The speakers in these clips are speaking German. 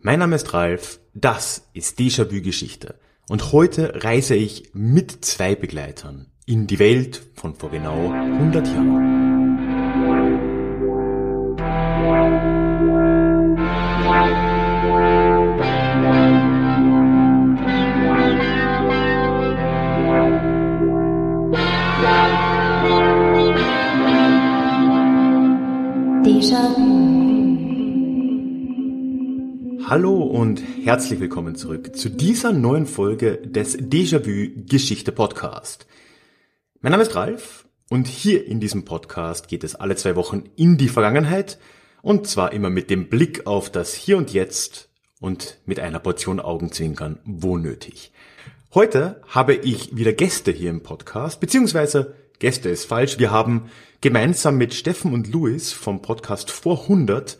Mein Name ist Ralf, das ist Déjà-vu Geschichte und heute reise ich mit zwei Begleitern in die Welt von vor genau 100 Jahren. Hallo und herzlich willkommen zurück zu dieser neuen Folge des Déjà-vu Geschichte Podcast. Mein Name ist Ralf und hier in diesem Podcast geht es alle zwei Wochen in die Vergangenheit und zwar immer mit dem Blick auf das Hier und Jetzt und mit einer Portion Augenzwinkern, wo nötig. Heute habe ich wieder Gäste hier im Podcast, beziehungsweise Gäste ist falsch. Wir haben gemeinsam mit Steffen und Luis vom Podcast vor 100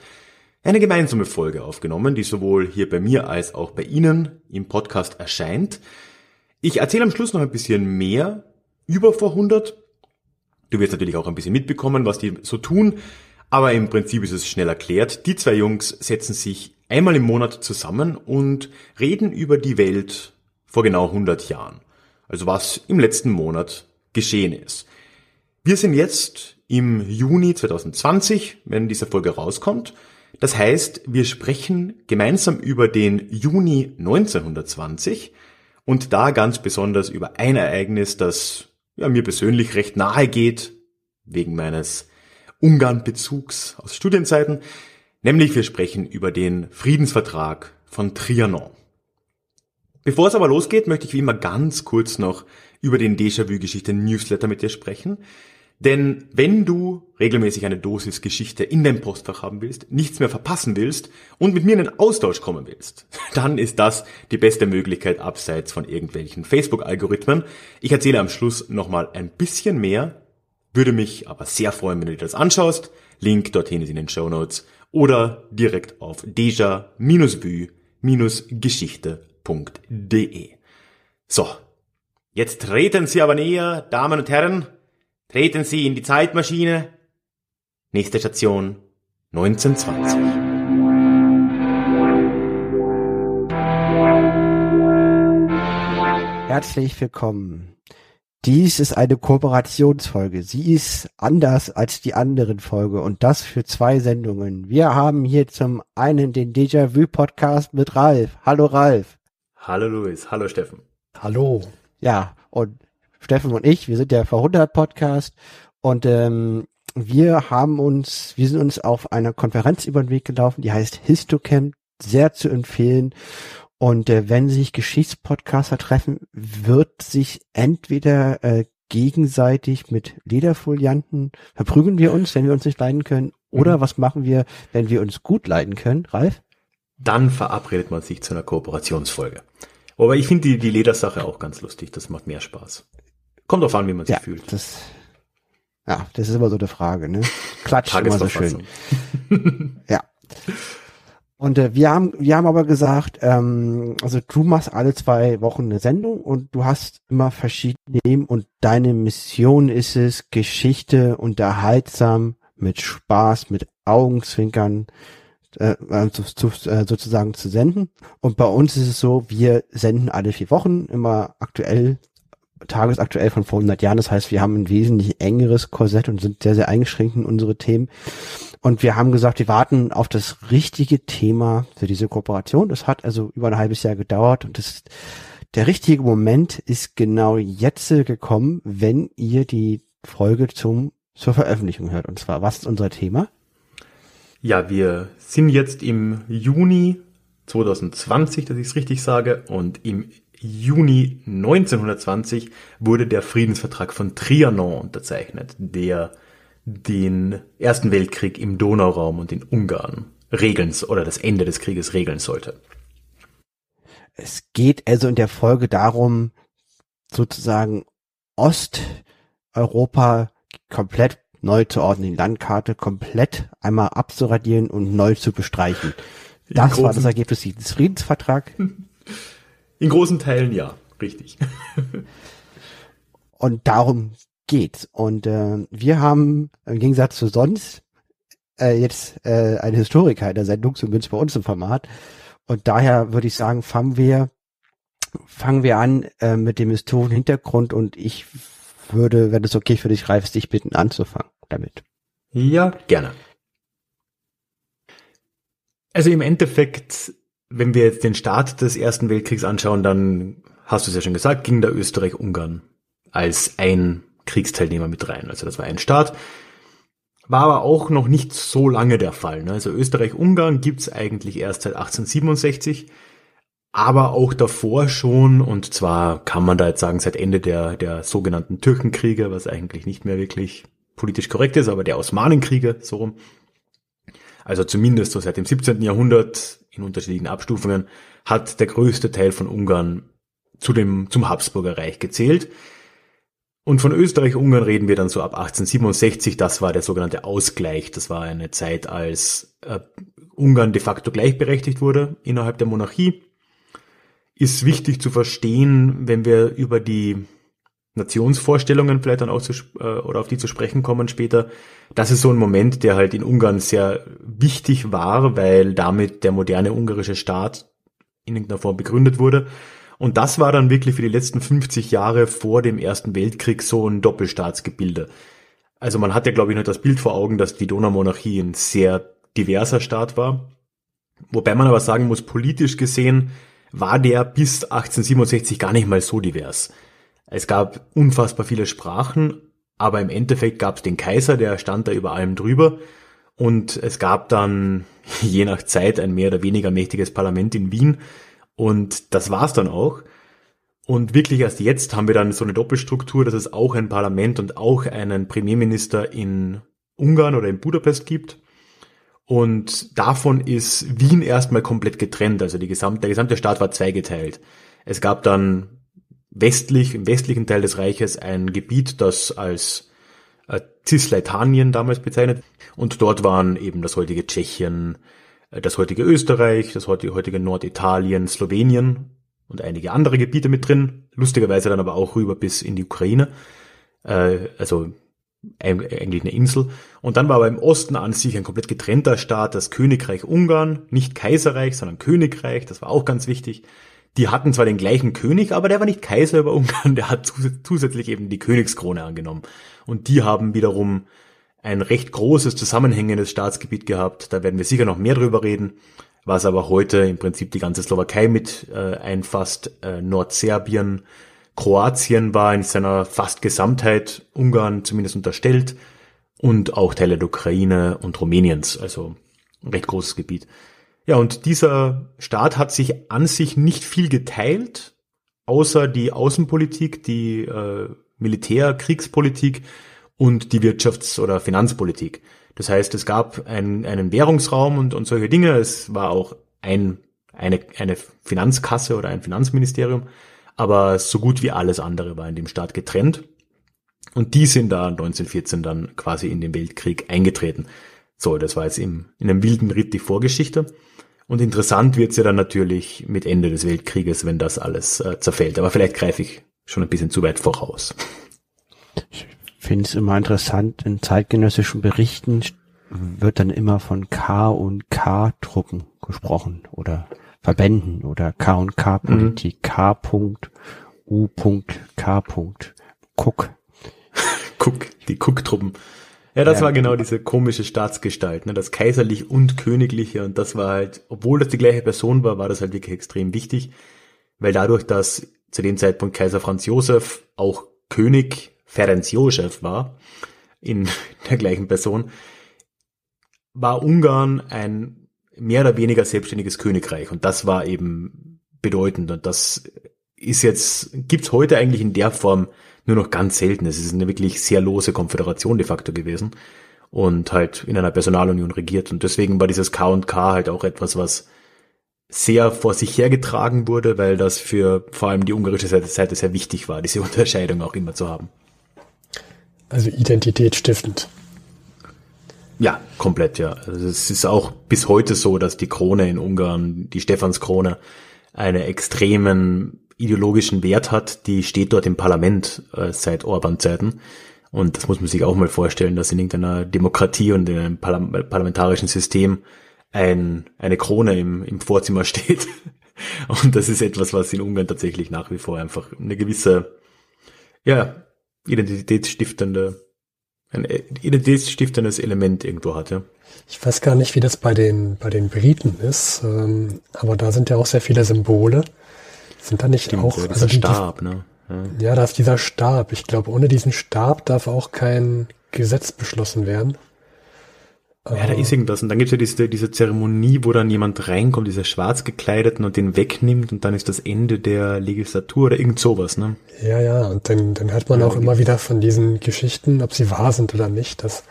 eine gemeinsame Folge aufgenommen, die sowohl hier bei mir als auch bei Ihnen im Podcast erscheint. Ich erzähle am Schluss noch ein bisschen mehr über vor 100. Du wirst natürlich auch ein bisschen mitbekommen, was die so tun, aber im Prinzip ist es schnell erklärt. Die zwei Jungs setzen sich einmal im Monat zusammen und reden über die Welt vor genau 100 Jahren. Also was im letzten Monat geschehen ist. Wir sind jetzt im Juni 2020, wenn diese Folge rauskommt. Das heißt, wir sprechen gemeinsam über den Juni 1920 und da ganz besonders über ein Ereignis, das ja, mir persönlich recht nahe geht, wegen meines Ungarn-Bezugs aus Studienzeiten, nämlich wir sprechen über den Friedensvertrag von Trianon. Bevor es aber losgeht, möchte ich wie immer ganz kurz noch über den Déjà-vu-Geschichte-Newsletter mit dir sprechen. Denn wenn du regelmäßig eine Dosis Geschichte in deinem Postfach haben willst, nichts mehr verpassen willst und mit mir in einen Austausch kommen willst, dann ist das die beste Möglichkeit abseits von irgendwelchen Facebook-Algorithmen. Ich erzähle am Schluss nochmal ein bisschen mehr, würde mich aber sehr freuen, wenn du dir das anschaust. Link dorthin ist in den Show Notes oder direkt auf deja-vue-geschichte.de. So, jetzt treten Sie aber näher, Damen und Herren, Treten Sie in die Zeitmaschine. Nächste Station 1920. Herzlich willkommen. Dies ist eine Kooperationsfolge. Sie ist anders als die anderen Folge und das für zwei Sendungen. Wir haben hier zum einen den Déjà-vu Podcast mit Ralf. Hallo Ralf. Hallo Luis. Hallo Steffen. Hallo. Ja, und Steffen und ich, wir sind der Verhundert Podcast und ähm, wir haben uns, wir sind uns auf einer Konferenz über den Weg gelaufen, die heißt Histocamp, sehr zu empfehlen. Und äh, wenn sich Geschichtspodcaster treffen, wird sich entweder äh, gegenseitig mit Lederfolianten verprügeln wir uns, wenn wir uns nicht leiden können, oder mhm. was machen wir, wenn wir uns gut leiden können, Ralf? Dann verabredet man sich zu einer Kooperationsfolge. Aber ich finde die, die Ledersache auch ganz lustig, das macht mehr Spaß. Kommt drauf an, wie man sich ja, fühlt. Das, ja, das ist immer so eine Frage, ne? Klatsch immer so schön. ja. Und äh, wir haben, wir haben aber gesagt, ähm, also du machst alle zwei Wochen eine Sendung und du hast immer verschiedene Themen und deine Mission ist es, Geschichte unterhaltsam, mit Spaß, mit Augenzwinkern äh, zu, zu, äh, sozusagen zu senden. Und bei uns ist es so, wir senden alle vier Wochen, immer aktuell tagesaktuell von vor 100 Jahren. Das heißt, wir haben ein wesentlich engeres Korsett und sind sehr, sehr eingeschränkt in unsere Themen. Und wir haben gesagt, wir warten auf das richtige Thema für diese Kooperation. Das hat also über ein halbes Jahr gedauert und das, der richtige Moment ist genau jetzt gekommen, wenn ihr die Folge zum, zur Veröffentlichung hört. Und zwar, was ist unser Thema? Ja, wir sind jetzt im Juni 2020, dass ich es richtig sage, und im Juni 1920 wurde der Friedensvertrag von Trianon unterzeichnet, der den Ersten Weltkrieg im Donauraum und in Ungarn regeln oder das Ende des Krieges regeln sollte. Es geht also in der Folge darum, sozusagen Osteuropa komplett neu zu ordnen, die Landkarte komplett einmal abzuradieren und neu zu bestreichen. Das war das Ergebnis dieses Friedensvertrags. In großen Teilen ja, richtig. und darum geht's. Und äh, wir haben im Gegensatz zu sonst äh, jetzt äh, einen Historiker in der Sendung, zumindest bei uns im Format. Und daher würde ich sagen, fangen wir, fangen wir an äh, mit dem historischen Hintergrund und ich würde, wenn es okay für dich, Ralf, dich bitten anzufangen damit. Ja, gerne. Also im Endeffekt, wenn wir jetzt den Start des Ersten Weltkriegs anschauen, dann hast du es ja schon gesagt, ging da Österreich-Ungarn als ein Kriegsteilnehmer mit rein. Also das war ein Staat. War aber auch noch nicht so lange der Fall. Ne? Also Österreich-Ungarn gibt's eigentlich erst seit 1867, aber auch davor schon. Und zwar kann man da jetzt sagen, seit Ende der, der sogenannten Türkenkriege, was eigentlich nicht mehr wirklich politisch korrekt ist, aber der Osmanenkriege, so rum. Also zumindest so seit dem 17. Jahrhundert in unterschiedlichen Abstufungen hat der größte Teil von Ungarn zu dem, zum Habsburger Reich gezählt. Und von Österreich-Ungarn reden wir dann so ab 1867. Das war der sogenannte Ausgleich. Das war eine Zeit, als äh, Ungarn de facto gleichberechtigt wurde innerhalb der Monarchie. Ist wichtig zu verstehen, wenn wir über die Nationsvorstellungen vielleicht dann auch zu, äh, oder auf die zu sprechen kommen später. Das ist so ein Moment, der halt in Ungarn sehr wichtig war, weil damit der moderne ungarische Staat in irgendeiner Form begründet wurde. Und das war dann wirklich für die letzten 50 Jahre vor dem Ersten Weltkrieg so ein Doppelstaatsgebilde. Also man hat ja, glaube ich, noch das Bild vor Augen, dass die Donaumonarchie ein sehr diverser Staat war. Wobei man aber sagen muss, politisch gesehen war der bis 1867 gar nicht mal so divers. Es gab unfassbar viele Sprachen, aber im Endeffekt gab es den Kaiser, der stand da über allem drüber. Und es gab dann je nach Zeit ein mehr oder weniger mächtiges Parlament in Wien, und das war's dann auch. Und wirklich erst jetzt haben wir dann so eine Doppelstruktur, dass es auch ein Parlament und auch einen Premierminister in Ungarn oder in Budapest gibt. Und davon ist Wien erstmal komplett getrennt. Also die gesamte, der gesamte Staat war zweigeteilt. Es gab dann westlich, im westlichen Teil des Reiches ein Gebiet, das als äh, Cisleitanien damals bezeichnet. Und dort waren eben das heutige Tschechien, äh, das heutige Österreich, das heutige Norditalien, Slowenien und einige andere Gebiete mit drin. Lustigerweise dann aber auch rüber bis in die Ukraine. Äh, also eigentlich eine Insel. Und dann war aber im Osten an sich ein komplett getrennter Staat, das Königreich Ungarn, nicht Kaiserreich, sondern Königreich, das war auch ganz wichtig. Die hatten zwar den gleichen König, aber der war nicht Kaiser über Ungarn, der hat zusätzlich eben die Königskrone angenommen. Und die haben wiederum ein recht großes zusammenhängendes Staatsgebiet gehabt. Da werden wir sicher noch mehr drüber reden. Was aber heute im Prinzip die ganze Slowakei mit äh, einfasst, äh, Nordserbien, Kroatien war in seiner fast Gesamtheit Ungarn zumindest unterstellt und auch Teile der Ukraine und Rumäniens, also ein recht großes Gebiet. Ja, und dieser Staat hat sich an sich nicht viel geteilt, außer die Außenpolitik, die äh, Militär-, Kriegspolitik und die Wirtschafts- oder Finanzpolitik. Das heißt, es gab ein, einen Währungsraum und, und solche Dinge. Es war auch ein, eine, eine Finanzkasse oder ein Finanzministerium. Aber so gut wie alles andere war in dem Staat getrennt. Und die sind da 1914 dann quasi in den Weltkrieg eingetreten. So, das war jetzt im, in einem wilden Ritt die Vorgeschichte. Und interessant wird's ja dann natürlich mit Ende des Weltkrieges, wenn das alles äh, zerfällt. Aber vielleicht greife ich schon ein bisschen zu weit voraus finde es immer interessant, in zeitgenössischen Berichten wird dann immer von K und K-Truppen gesprochen oder Verbänden oder K und K-Politik, mhm. K. U. K. Cook. Cook, die Cook-Truppen. Ja, das ja. war genau diese komische Staatsgestalt, ne? das kaiserlich und königliche und das war halt, obwohl das die gleiche Person war, war das halt wirklich extrem wichtig, weil dadurch, dass zu dem Zeitpunkt Kaiser Franz Josef auch König Ferenc Josef war, in der gleichen Person, war Ungarn ein mehr oder weniger selbstständiges Königreich und das war eben bedeutend und das ist jetzt, gibt's heute eigentlich in der Form nur noch ganz selten. Es ist eine wirklich sehr lose Konföderation de facto gewesen und halt in einer Personalunion regiert und deswegen war dieses K und K halt auch etwas, was sehr vor sich hergetragen wurde, weil das für vor allem die ungarische Seite sehr wichtig war, diese Unterscheidung auch immer zu haben. Also identitätsstiftend. Ja, komplett, ja. Also es ist auch bis heute so, dass die Krone in Ungarn, die Stephanskrone, einen extremen ideologischen Wert hat. Die steht dort im Parlament äh, seit Orban-Zeiten. Und das muss man sich auch mal vorstellen, dass in irgendeiner Demokratie und in einem parlamentarischen System ein, eine Krone im, im Vorzimmer steht. Und das ist etwas, was in Ungarn tatsächlich nach wie vor einfach eine gewisse, ja, identitätsstiftende, ein identitätsstiftendes Element irgendwo hat, ja. Ich weiß gar nicht, wie das bei den, bei den Briten ist, ähm, aber da sind ja auch sehr viele Symbole. Sind da nicht Stimmt, auch, also die, Stab, ne? Ja. ja, da ist dieser Stab. Ich glaube, ohne diesen Stab darf auch kein Gesetz beschlossen werden. Ja, da ist irgendwas. Und dann gibt's ja diese, diese Zeremonie, wo dann jemand reinkommt, dieser schwarz gekleideten und den wegnimmt und dann ist das Ende der Legislatur oder irgend sowas, ne? Ja, ja. Und dann, dann hört man ja, auch immer wieder von diesen Geschichten, ob sie wahr sind oder nicht, dass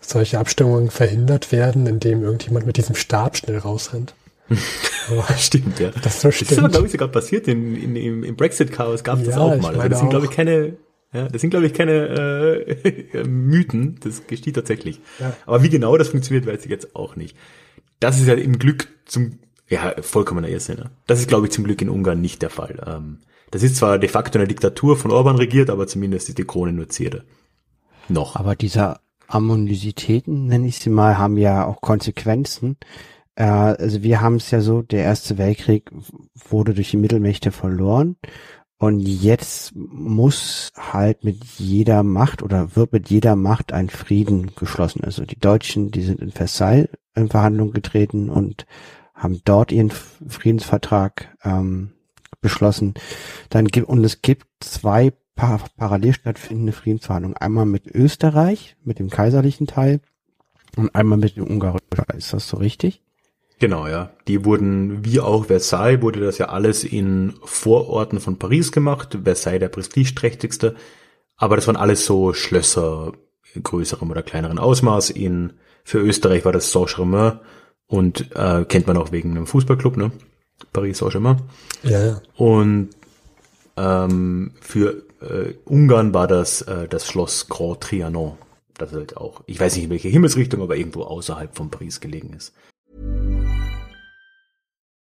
solche Abstimmungen verhindert werden, indem irgendjemand mit diesem Stab schnell rausrennt. Stimmt, ja. Das, so stimmt. das ist aber, glaube ich, sogar passiert in, in, im, im Brexit-Chaos gab es ja, das auch mal. Also das sind, glaube ich, keine, ja, das sind, glaube ich, keine äh, Mythen. Das geschieht tatsächlich. Ja. Aber wie genau das funktioniert, weiß ich jetzt auch nicht. Das ist ja im Glück zum, ja, vollkommener Irrsinn. Ne? Das ist, glaube ich, zum Glück in Ungarn nicht der Fall. Ähm, das ist zwar de facto eine Diktatur von Orban regiert, aber zumindest ist die Krone nur Zierde. Noch. Aber dieser Ammonisitäten, nenne ich sie mal, haben ja auch Konsequenzen. Äh, also wir haben es ja so, der Erste Weltkrieg wurde durch die Mittelmächte verloren. Und jetzt muss halt mit jeder Macht oder wird mit jeder Macht ein Frieden geschlossen. Also die Deutschen, die sind in Versailles in Verhandlungen getreten und haben dort ihren Friedensvertrag ähm, beschlossen. Dann gibt und es gibt zwei par parallel stattfindende Friedensverhandlungen. Einmal mit Österreich, mit dem kaiserlichen Teil und einmal mit dem ungarischen Teil. Ist das so richtig? Genau, ja. Die wurden, wie auch Versailles, wurde das ja alles in Vororten von Paris gemacht. Versailles der prestigeträchtigste. Aber das waren alles so Schlösser größerem oder kleineren Ausmaß. In, für Österreich war das Saint-Germain und äh, kennt man auch wegen einem Fußballclub, ne? Paris Saint-Germain. Ja, ja. Und ähm, für äh, Ungarn war das äh, das Schloss Grand Trianon. Das halt auch, ich weiß nicht in welche Himmelsrichtung, aber irgendwo außerhalb von Paris gelegen ist.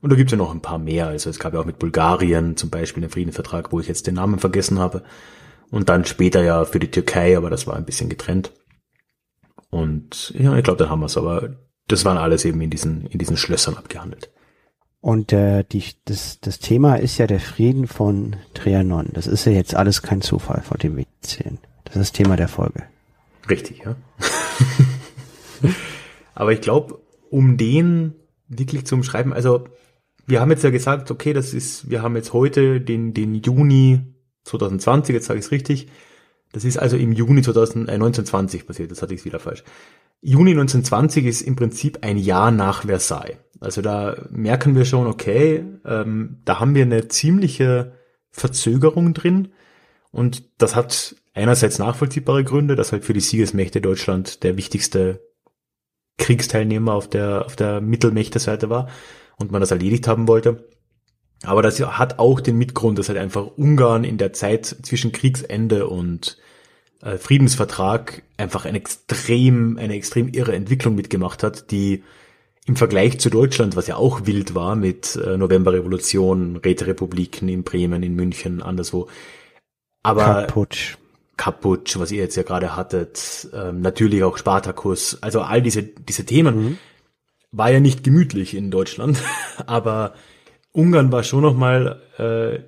Und da gibt's ja noch ein paar mehr. Also es gab ja auch mit Bulgarien zum Beispiel einen Friedensvertrag, wo ich jetzt den Namen vergessen habe. Und dann später ja für die Türkei, aber das war ein bisschen getrennt. Und ja, ich glaube, dann haben wir's. Aber das waren alles eben in diesen, in diesen Schlössern abgehandelt. Und äh, die, das, das Thema ist ja der Frieden von Trianon. Das ist ja jetzt alles kein Zufall, vor dem wir erzählen. Das ist das Thema der Folge. Richtig, ja. aber ich glaube, um den wirklich zu umschreiben, also wir haben jetzt ja gesagt, okay, das ist, wir haben jetzt heute den, den Juni 2020, jetzt sage ich es richtig. Das ist also im Juni 2000, äh, 1920 passiert, das hatte ich wieder falsch. Juni 1920 ist im Prinzip ein Jahr nach Versailles. Also da merken wir schon, okay, ähm, da haben wir eine ziemliche Verzögerung drin. Und das hat einerseits nachvollziehbare Gründe, dass halt für die Siegesmächte Deutschland der wichtigste Kriegsteilnehmer auf der, auf der Mittelmächte-Seite war und man das erledigt haben wollte. Aber das hat auch den Mitgrund, dass halt einfach Ungarn in der Zeit zwischen Kriegsende und äh, Friedensvertrag einfach eine extrem, eine extrem irre Entwicklung mitgemacht hat, die im Vergleich zu Deutschland, was ja auch wild war mit äh, Novemberrevolution, Räterepubliken in Bremen, in München, anderswo. Aber Kaputsch. Kaputsch, was ihr jetzt ja gerade hattet, ähm, natürlich auch Spartacus, also all diese, diese Themen, mhm war ja nicht gemütlich in Deutschland, aber Ungarn war schon noch mal äh,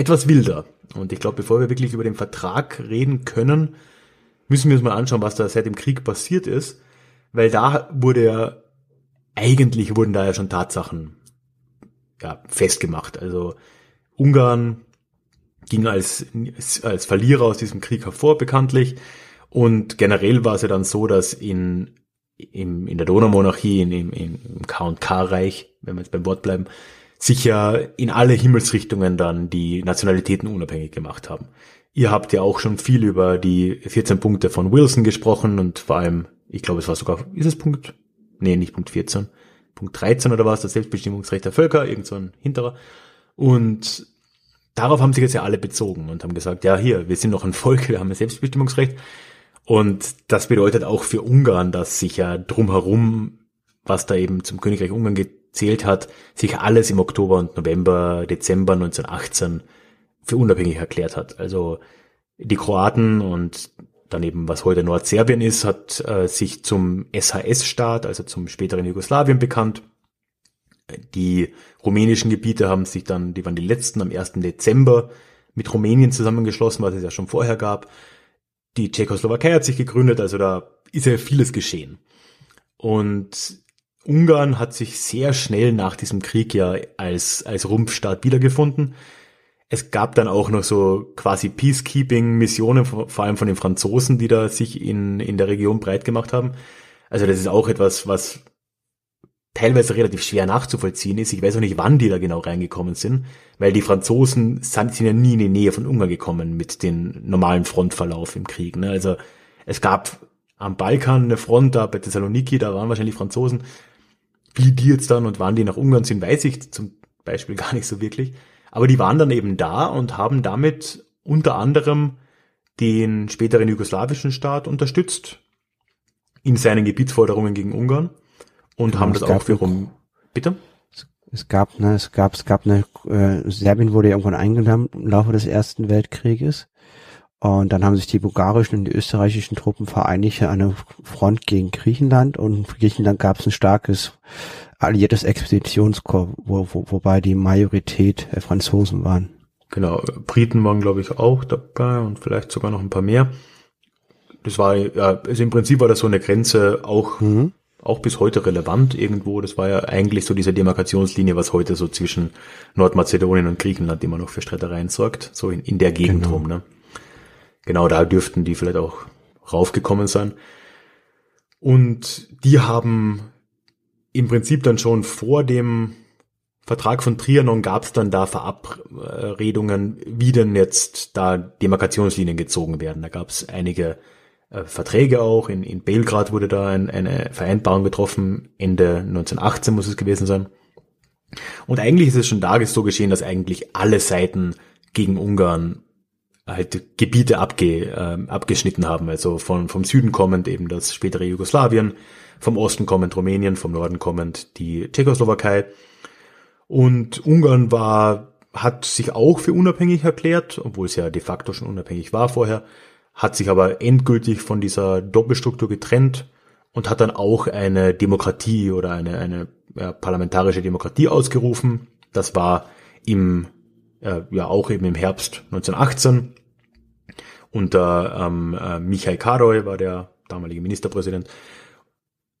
etwas wilder. Und ich glaube, bevor wir wirklich über den Vertrag reden können, müssen wir uns mal anschauen, was da seit dem Krieg passiert ist, weil da wurde ja eigentlich wurden da ja schon Tatsachen ja, festgemacht. Also Ungarn ging als, als Verlierer aus diesem Krieg hervor, bekanntlich. Und generell war es ja dann so, dass in im, in der Donaumonarchie, in, im, im K&K-Reich, wenn wir jetzt beim Wort bleiben, sich ja in alle Himmelsrichtungen dann die Nationalitäten unabhängig gemacht haben. Ihr habt ja auch schon viel über die 14 Punkte von Wilson gesprochen und vor allem ich glaube, es war sogar, ist es Punkt, nee, nicht Punkt 14, Punkt 13 oder was, das Selbstbestimmungsrecht der Völker, irgend so ein hinterer. Und darauf haben sich jetzt ja alle bezogen und haben gesagt, ja, hier, wir sind noch ein Volk, wir haben ein Selbstbestimmungsrecht. Und das bedeutet auch für Ungarn, dass sich ja drumherum, was da eben zum Königreich Ungarn gezählt hat, sich alles im Oktober und November, Dezember 1918 für unabhängig erklärt hat. Also die Kroaten und daneben, was heute Nordserbien ist, hat äh, sich zum SHS-Staat, also zum späteren Jugoslawien bekannt. Die rumänischen Gebiete haben sich dann, die waren die letzten am 1. Dezember mit Rumänien zusammengeschlossen, was es ja schon vorher gab. Die Tschechoslowakei hat sich gegründet, also da ist ja vieles geschehen. Und Ungarn hat sich sehr schnell nach diesem Krieg ja als, als Rumpfstaat wiedergefunden. Es gab dann auch noch so quasi Peacekeeping-Missionen, vor allem von den Franzosen, die da sich in, in der Region breit gemacht haben. Also das ist auch etwas, was teilweise relativ schwer nachzuvollziehen ist. Ich weiß auch nicht, wann die da genau reingekommen sind, weil die Franzosen sind, ja nie in die Nähe von Ungarn gekommen mit dem normalen Frontverlauf im Krieg. Ne? Also es gab am Balkan eine Front, da bei Thessaloniki, da waren wahrscheinlich Franzosen. Wie die jetzt dann und wann die nach Ungarn sind, weiß ich zum Beispiel gar nicht so wirklich. Aber die waren dann eben da und haben damit unter anderem den späteren jugoslawischen Staat unterstützt in seinen Gebietsforderungen gegen Ungarn und ja, haben das auch wiederum, bitte? Es gab, ne, es gab, es gab eine, äh, Serbien wurde irgendwann eingenommen im Laufe des Ersten Weltkrieges. Und dann haben sich die bulgarischen und die österreichischen Truppen vereinigt an einer Front gegen Griechenland und für Griechenland gab es ein starkes alliiertes Expeditionskorps, wo, wo, wobei die Majorität äh, Franzosen waren. Genau, Briten waren glaube ich auch dabei und vielleicht sogar noch ein paar mehr. Das war ja, also im Prinzip war das so eine Grenze auch mhm. Auch bis heute relevant irgendwo. Das war ja eigentlich so diese Demarkationslinie, was heute so zwischen Nordmazedonien und Griechenland immer noch für Streitereien sorgt, so in, in der Gegend genau. rum. Ne? Genau, da dürften die vielleicht auch raufgekommen sein. Und die haben im Prinzip dann schon vor dem Vertrag von Trianon gab es dann da Verabredungen, wie denn jetzt da Demarkationslinien gezogen werden. Da gab es einige äh, Verträge auch. In, in Belgrad wurde da ein, eine Vereinbarung getroffen. Ende 1918 muss es gewesen sein. Und eigentlich ist es schon da so geschehen, dass eigentlich alle Seiten gegen Ungarn halt Gebiete abge, äh, abgeschnitten haben. Also von, vom Süden kommend eben das spätere Jugoslawien, vom Osten kommend Rumänien, vom Norden kommend die Tschechoslowakei. Und Ungarn war, hat sich auch für unabhängig erklärt, obwohl es ja de facto schon unabhängig war vorher, hat sich aber endgültig von dieser Doppelstruktur getrennt und hat dann auch eine Demokratie oder eine, eine ja, parlamentarische Demokratie ausgerufen. Das war im, äh, ja auch eben im Herbst 1918 unter ähm, äh, Michael Karoy war der damalige Ministerpräsident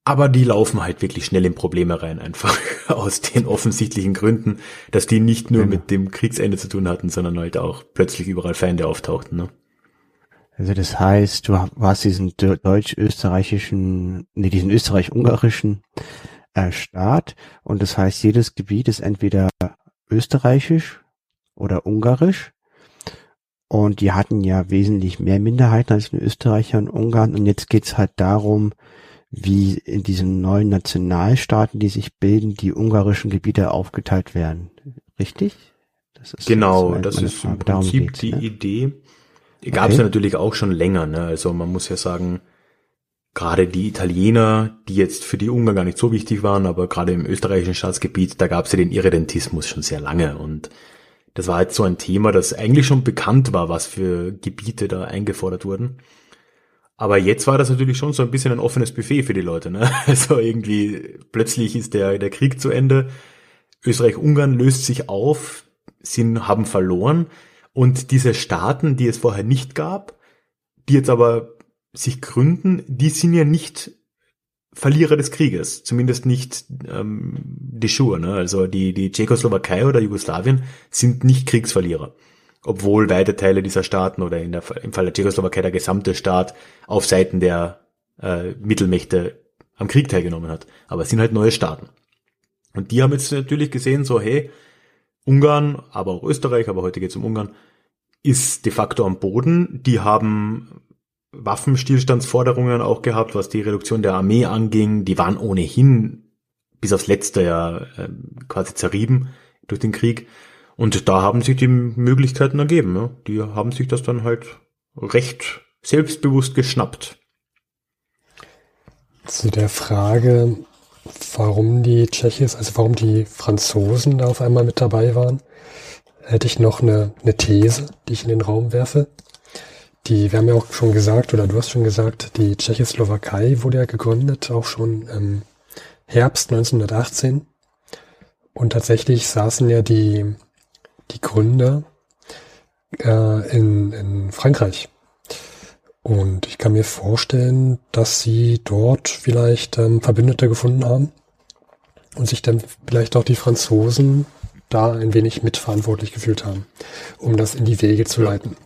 aber die laufen halt wirklich schnell in Probleme rein, einfach aus den offensichtlichen Gründen, dass die nicht nur ja. mit dem Kriegsende zu tun hatten, sondern halt auch plötzlich überall Feinde auftauchten. Ne? Also das heißt, du warst diesen deutsch-österreichischen, nee, diesen österreich-ungarischen äh, Staat und das heißt, jedes Gebiet ist entweder österreichisch oder ungarisch und die hatten ja wesentlich mehr Minderheiten als in Österreich und Ungarn und jetzt geht's halt darum, wie in diesen neuen Nationalstaaten, die sich bilden, die ungarischen Gebiete aufgeteilt werden. Richtig? Das ist genau, das ist im Prinzip die ne? Idee. Gab es okay. ja natürlich auch schon länger. Ne? Also man muss ja sagen, gerade die Italiener, die jetzt für die Ungarn gar nicht so wichtig waren, aber gerade im österreichischen Staatsgebiet, da gab es ja den Irredentismus schon sehr lange. Und das war jetzt so ein Thema, das eigentlich schon bekannt war, was für Gebiete da eingefordert wurden. Aber jetzt war das natürlich schon so ein bisschen ein offenes Buffet für die Leute. Ne? Also irgendwie plötzlich ist der, der Krieg zu Ende. Österreich-Ungarn löst sich auf, sind, haben verloren. Und diese Staaten, die es vorher nicht gab, die jetzt aber sich gründen, die sind ja nicht Verlierer des Krieges, zumindest nicht ähm, de jure. Ne? Also die, die Tschechoslowakei oder Jugoslawien sind nicht Kriegsverlierer obwohl weite Teile dieser Staaten oder in der, im Fall der Tschechoslowakei der gesamte Staat auf Seiten der äh, Mittelmächte am Krieg teilgenommen hat. Aber es sind halt neue Staaten. Und die haben jetzt natürlich gesehen, so hey, Ungarn, aber auch Österreich, aber heute geht es um Ungarn, ist de facto am Boden. Die haben Waffenstillstandsforderungen auch gehabt, was die Reduktion der Armee anging. Die waren ohnehin bis aufs letzte Jahr äh, quasi zerrieben durch den Krieg. Und da haben sich die Möglichkeiten ergeben. Die haben sich das dann halt recht selbstbewusst geschnappt. Zu der Frage, warum die Tschechis, also warum die Franzosen da auf einmal mit dabei waren, hätte ich noch eine, eine These, die ich in den Raum werfe. Die, wir haben ja auch schon gesagt, oder du hast schon gesagt, die Tschechoslowakei wurde ja gegründet, auch schon im Herbst 1918. Und tatsächlich saßen ja die, die Gründer äh, in, in Frankreich. Und ich kann mir vorstellen, dass sie dort vielleicht ähm, Verbündete gefunden haben und sich dann vielleicht auch die Franzosen da ein wenig mitverantwortlich gefühlt haben, um das in die Wege zu leiten.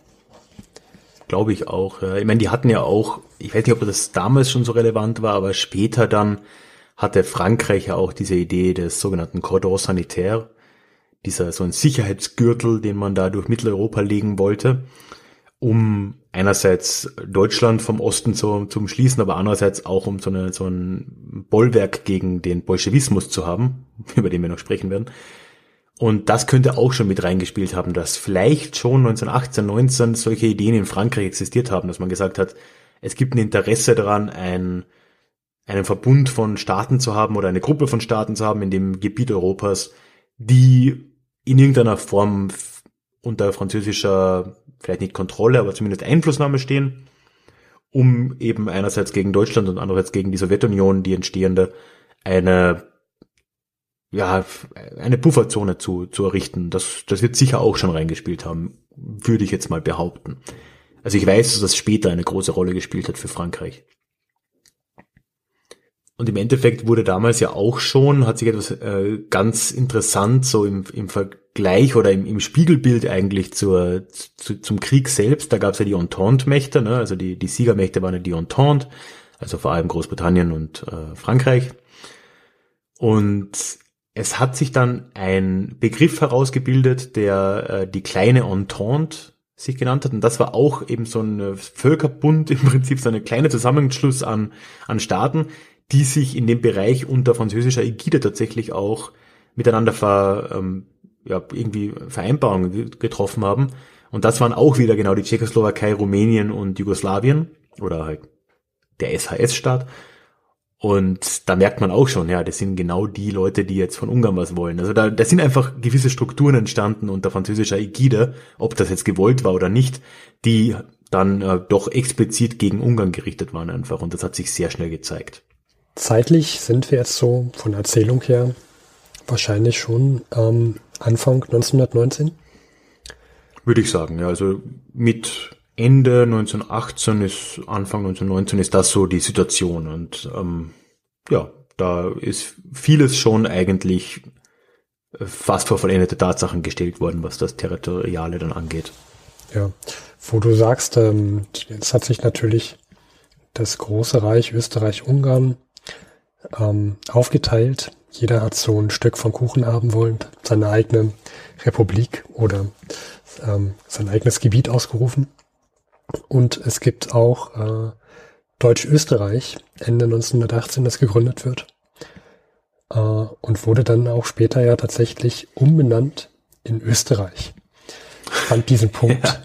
Glaube ich auch. Ich meine, die hatten ja auch, ich weiß nicht, ob das damals schon so relevant war, aber später dann hatte Frankreich ja auch diese Idee des sogenannten Cordon Sanitaire, dieser so ein Sicherheitsgürtel, den man da durch Mitteleuropa legen wollte um einerseits Deutschland vom Osten zu, zu umschließen, aber andererseits auch um so, eine, so ein Bollwerk gegen den Bolschewismus zu haben, über den wir noch sprechen werden. Und das könnte auch schon mit reingespielt haben, dass vielleicht schon 1918, 19 solche Ideen in Frankreich existiert haben, dass man gesagt hat, es gibt ein Interesse daran, ein, einen Verbund von Staaten zu haben oder eine Gruppe von Staaten zu haben in dem Gebiet Europas, die in irgendeiner Form unter französischer vielleicht nicht Kontrolle, aber zumindest Einflussnahme stehen, um eben einerseits gegen Deutschland und andererseits gegen die Sowjetunion, die entstehende, eine ja, eine Pufferzone zu, zu errichten. Das, das wird sicher auch schon reingespielt haben, würde ich jetzt mal behaupten. Also ich weiß, dass das später eine große Rolle gespielt hat für Frankreich. Und im Endeffekt wurde damals ja auch schon, hat sich etwas äh, ganz interessant so im, im Vergleich oder im, im Spiegelbild eigentlich zur, zu, zum Krieg selbst. Da gab es ja die Entente-Mächte, ne? also die, die Siegermächte waren ja die Entente, also vor allem Großbritannien und äh, Frankreich. Und es hat sich dann ein Begriff herausgebildet, der äh, die kleine Entente sich genannt hat. Und das war auch eben so ein Völkerbund, im Prinzip so ein kleiner Zusammenschluss an, an Staaten, die sich in dem Bereich unter französischer Ägide tatsächlich auch miteinander ver, ähm, ja, irgendwie Vereinbarungen getroffen haben. Und das waren auch wieder genau die Tschechoslowakei, Rumänien und Jugoslawien oder halt der SHS-Staat. Und da merkt man auch schon, ja, das sind genau die Leute, die jetzt von Ungarn was wollen. Also da, da sind einfach gewisse Strukturen entstanden unter französischer Ägide, ob das jetzt gewollt war oder nicht, die dann äh, doch explizit gegen Ungarn gerichtet waren einfach. Und das hat sich sehr schnell gezeigt. Zeitlich sind wir jetzt so von Erzählung her wahrscheinlich schon ähm, Anfang 1919? Würde ich sagen, ja. Also mit Ende 1918 ist Anfang 1919 ist das so die Situation und ähm, ja, da ist vieles schon eigentlich fast vor vollendete Tatsachen gestellt worden, was das Territoriale dann angeht. Ja, wo du sagst, ähm, es hat sich natürlich das große Reich Österreich-Ungarn ähm, aufgeteilt. Jeder hat so ein Stück vom Kuchen haben wollen, seine eigene Republik oder ähm, sein eigenes Gebiet ausgerufen. Und es gibt auch äh, Deutsch-Österreich, Ende 1918, das gegründet wird. Äh, und wurde dann auch später ja tatsächlich umbenannt in Österreich. Ich fand diesen Punkt, ja.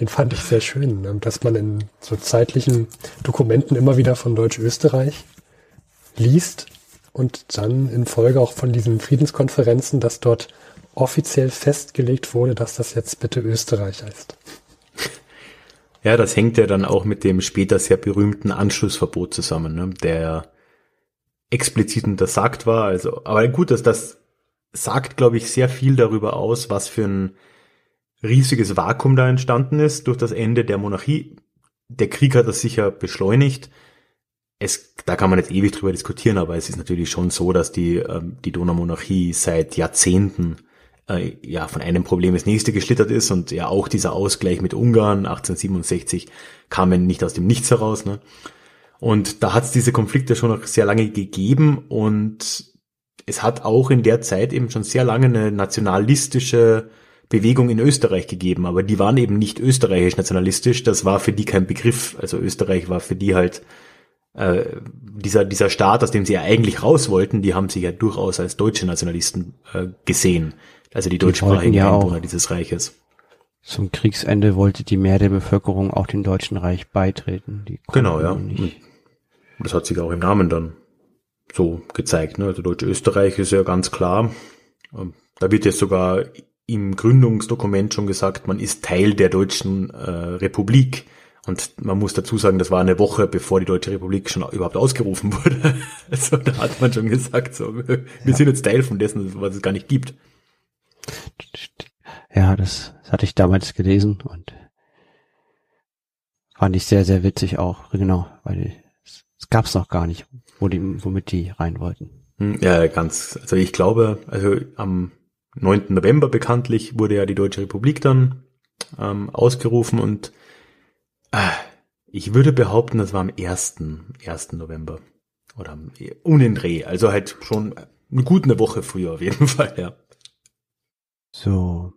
den fand ich sehr schön, ne, dass man in so zeitlichen Dokumenten immer wieder von Deutsch-Österreich liest und dann in Folge auch von diesen Friedenskonferenzen, dass dort offiziell festgelegt wurde, dass das jetzt bitte Österreich heißt. Ja, das hängt ja dann auch mit dem später sehr berühmten Anschlussverbot zusammen, ne, der explizit untersagt war. Also, aber gut, dass das sagt, glaube ich, sehr viel darüber aus, was für ein riesiges Vakuum da entstanden ist durch das Ende der Monarchie. Der Krieg hat das sicher beschleunigt es, da kann man jetzt ewig drüber diskutieren, aber es ist natürlich schon so, dass die, ähm, die Donaumonarchie seit Jahrzehnten äh, ja von einem Problem ins nächste geschlittert ist und ja auch dieser Ausgleich mit Ungarn 1867 kam nicht aus dem Nichts heraus. Ne? Und da hat es diese Konflikte schon noch sehr lange gegeben und es hat auch in der Zeit eben schon sehr lange eine nationalistische Bewegung in Österreich gegeben, aber die waren eben nicht österreichisch nationalistisch, das war für die kein Begriff. Also Österreich war für die halt äh, dieser, dieser Staat, aus dem sie ja eigentlich raus wollten, die haben sich ja durchaus als deutsche Nationalisten äh, gesehen. Also die, die deutschsprachigen ja Einwohner dieses Reiches. Zum Kriegsende wollte die Mehr der Bevölkerung auch dem Deutschen Reich beitreten. genau, ja. Nicht. Das hat sich auch im Namen dann so gezeigt. Ne? Also Deutsch-Österreich ist ja ganz klar. Ähm, da wird jetzt sogar im Gründungsdokument schon gesagt, man ist Teil der Deutschen äh, Republik. Und man muss dazu sagen, das war eine Woche, bevor die Deutsche Republik schon überhaupt ausgerufen wurde. Also da hat man schon gesagt, so, wir ja. sind jetzt Teil von dessen, was es gar nicht gibt. Ja, das, das hatte ich damals gelesen und fand ich sehr, sehr witzig auch. Genau, weil es gab es noch gar nicht, wo die, womit die rein wollten. Hm, ja, ganz. Also ich glaube, also am 9. November bekanntlich wurde ja die Deutsche Republik dann ähm, ausgerufen und ich würde behaupten, das war am 1. 1. November. Oder um den Dreh. Also halt schon eine gute Woche früher auf jeden Fall, ja. So.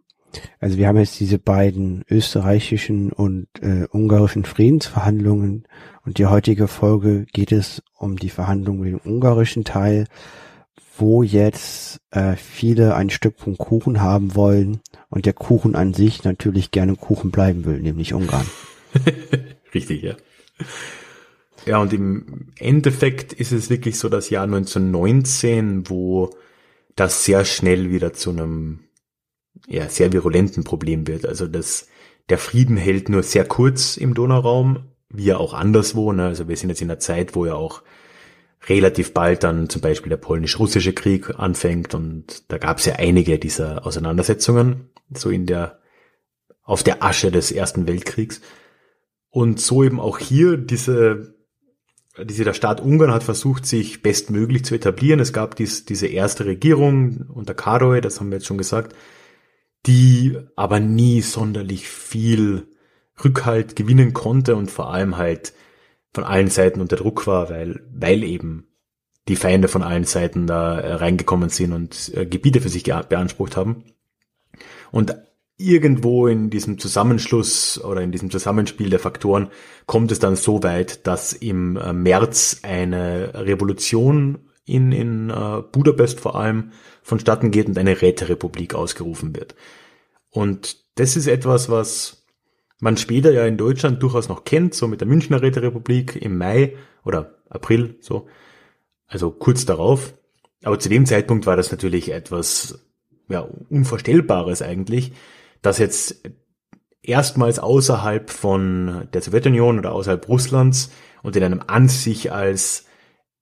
Also wir haben jetzt diese beiden österreichischen und äh, ungarischen Friedensverhandlungen und die heutige Folge geht es um die Verhandlungen mit dem ungarischen Teil, wo jetzt äh, viele ein Stück vom Kuchen haben wollen und der Kuchen an sich natürlich gerne Kuchen bleiben will, nämlich Ungarn. Richtig, ja. Ja, und im Endeffekt ist es wirklich so das Jahr 1919, wo das sehr schnell wieder zu einem ja, sehr virulenten Problem wird. Also das, der Frieden hält nur sehr kurz im Donauraum, wie ja auch anderswo. Ne? Also wir sind jetzt in einer Zeit, wo ja auch relativ bald dann zum Beispiel der polnisch-russische Krieg anfängt und da gab es ja einige dieser Auseinandersetzungen, so in der, auf der Asche des Ersten Weltkriegs. Und so eben auch hier diese, diese, der Staat Ungarn hat versucht, sich bestmöglich zu etablieren. Es gab dies, diese erste Regierung unter Karoy, das haben wir jetzt schon gesagt, die aber nie sonderlich viel Rückhalt gewinnen konnte und vor allem halt von allen Seiten unter Druck war, weil, weil eben die Feinde von allen Seiten da äh, reingekommen sind und äh, Gebiete für sich beansprucht haben. Und irgendwo in diesem Zusammenschluss oder in diesem Zusammenspiel der Faktoren kommt es dann so weit, dass im äh, März eine Revolution in, in äh, Budapest vor allem vonstatten geht und eine Räterepublik ausgerufen wird. Und das ist etwas, was man später ja in Deutschland durchaus noch kennt, so mit der Münchner Räterepublik im Mai oder April, so. Also kurz darauf. Aber zu dem Zeitpunkt war das natürlich etwas, ja, Unvorstellbares eigentlich, dass jetzt erstmals außerhalb von der Sowjetunion oder außerhalb Russlands und in einem an sich als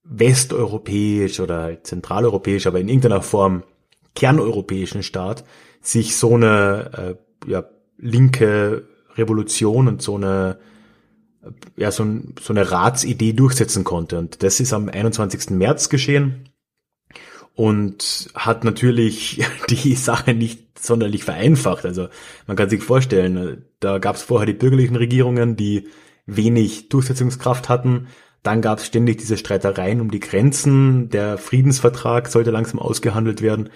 westeuropäisch oder zentraleuropäisch, aber in irgendeiner Form kerneuropäischen Staat sich so eine äh, ja, linke Revolution und so eine ja so, ein, so eine Ratsidee durchsetzen konnte. Und das ist am 21. März geschehen und hat natürlich die Sache nicht sonderlich vereinfacht. Also man kann sich vorstellen, da gab es vorher die bürgerlichen Regierungen, die wenig Durchsetzungskraft hatten dann gab es ständig diese Streitereien um die Grenzen. Der Friedensvertrag sollte langsam ausgehandelt werden.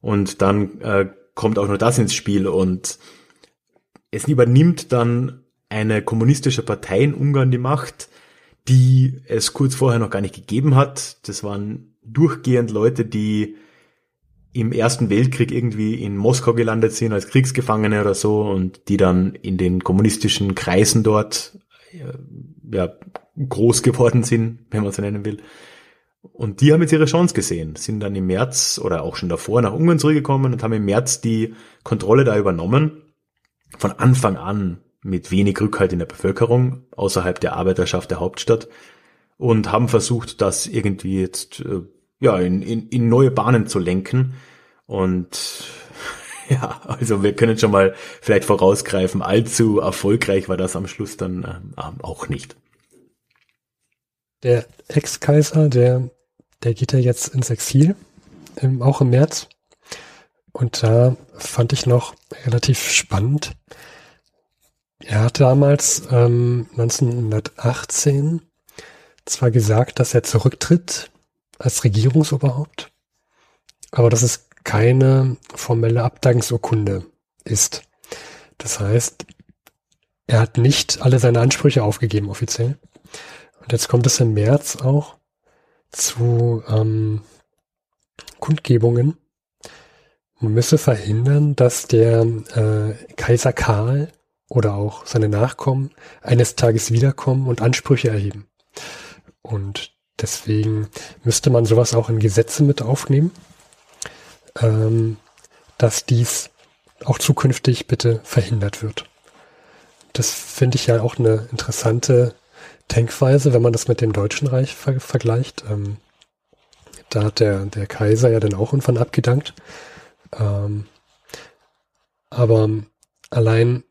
Und dann äh, kommt auch nur das ins Spiel. Und es übernimmt dann eine kommunistische Partei in Ungarn die Macht, die es kurz vorher noch gar nicht gegeben hat. Das waren durchgehend Leute, die im Ersten Weltkrieg irgendwie in Moskau gelandet sind als Kriegsgefangene oder so und die dann in den kommunistischen Kreisen dort äh, ja, groß geworden sind, wenn man so nennen will. Und die haben jetzt ihre Chance gesehen, sind dann im März oder auch schon davor nach Ungarn zurückgekommen und haben im März die Kontrolle da übernommen. Von Anfang an mit wenig Rückhalt in der Bevölkerung, außerhalb der Arbeiterschaft der Hauptstadt und haben versucht, das irgendwie jetzt äh, ja in, in, in neue Bahnen zu lenken. Und ja, also wir können schon mal vielleicht vorausgreifen, allzu erfolgreich war das am Schluss dann äh, auch nicht. Der Ex-Kaiser, der, der geht ja jetzt ins Exil, ähm, auch im März. Und da fand ich noch relativ spannend. Er hat damals ähm, 1918 zwar gesagt, dass er zurücktritt als Regierungsoberhaupt, aber das ist keine formelle Abdankungsurkunde ist. Das heißt, er hat nicht alle seine Ansprüche aufgegeben offiziell. Und jetzt kommt es im März auch zu ähm, Kundgebungen. Man müsse verhindern, dass der äh, Kaiser Karl oder auch seine Nachkommen eines Tages wiederkommen und Ansprüche erheben. Und deswegen müsste man sowas auch in Gesetze mit aufnehmen, ähm, dass dies auch zukünftig bitte verhindert wird. Das finde ich ja auch eine interessante Denkweise, wenn man das mit dem Deutschen Reich ver vergleicht. Ähm, da hat der, der Kaiser ja dann auch irgendwann abgedankt. Ähm, aber allein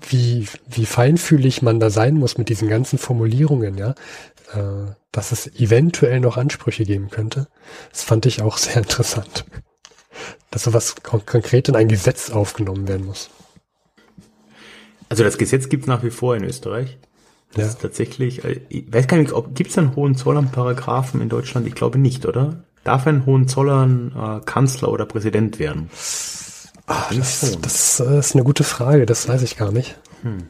wie, wie feinfühlig man da sein muss mit diesen ganzen Formulierungen, ja, äh, dass es eventuell noch Ansprüche geben könnte, das fand ich auch sehr interessant. Dass sowas kon konkret in ein Gesetz aufgenommen werden muss. Also das Gesetz gibt es nach wie vor in Österreich. Das ja. ist tatsächlich, äh, ich weiß gar nicht, ob gibt es einen Hohenzollern-Paragraphen in Deutschland? Ich glaube nicht, oder? Darf ein Hohenzollern äh, Kanzler oder Präsident werden? Ah, das, das, äh, ist eine gute Frage, das weiß ich gar nicht. Hm.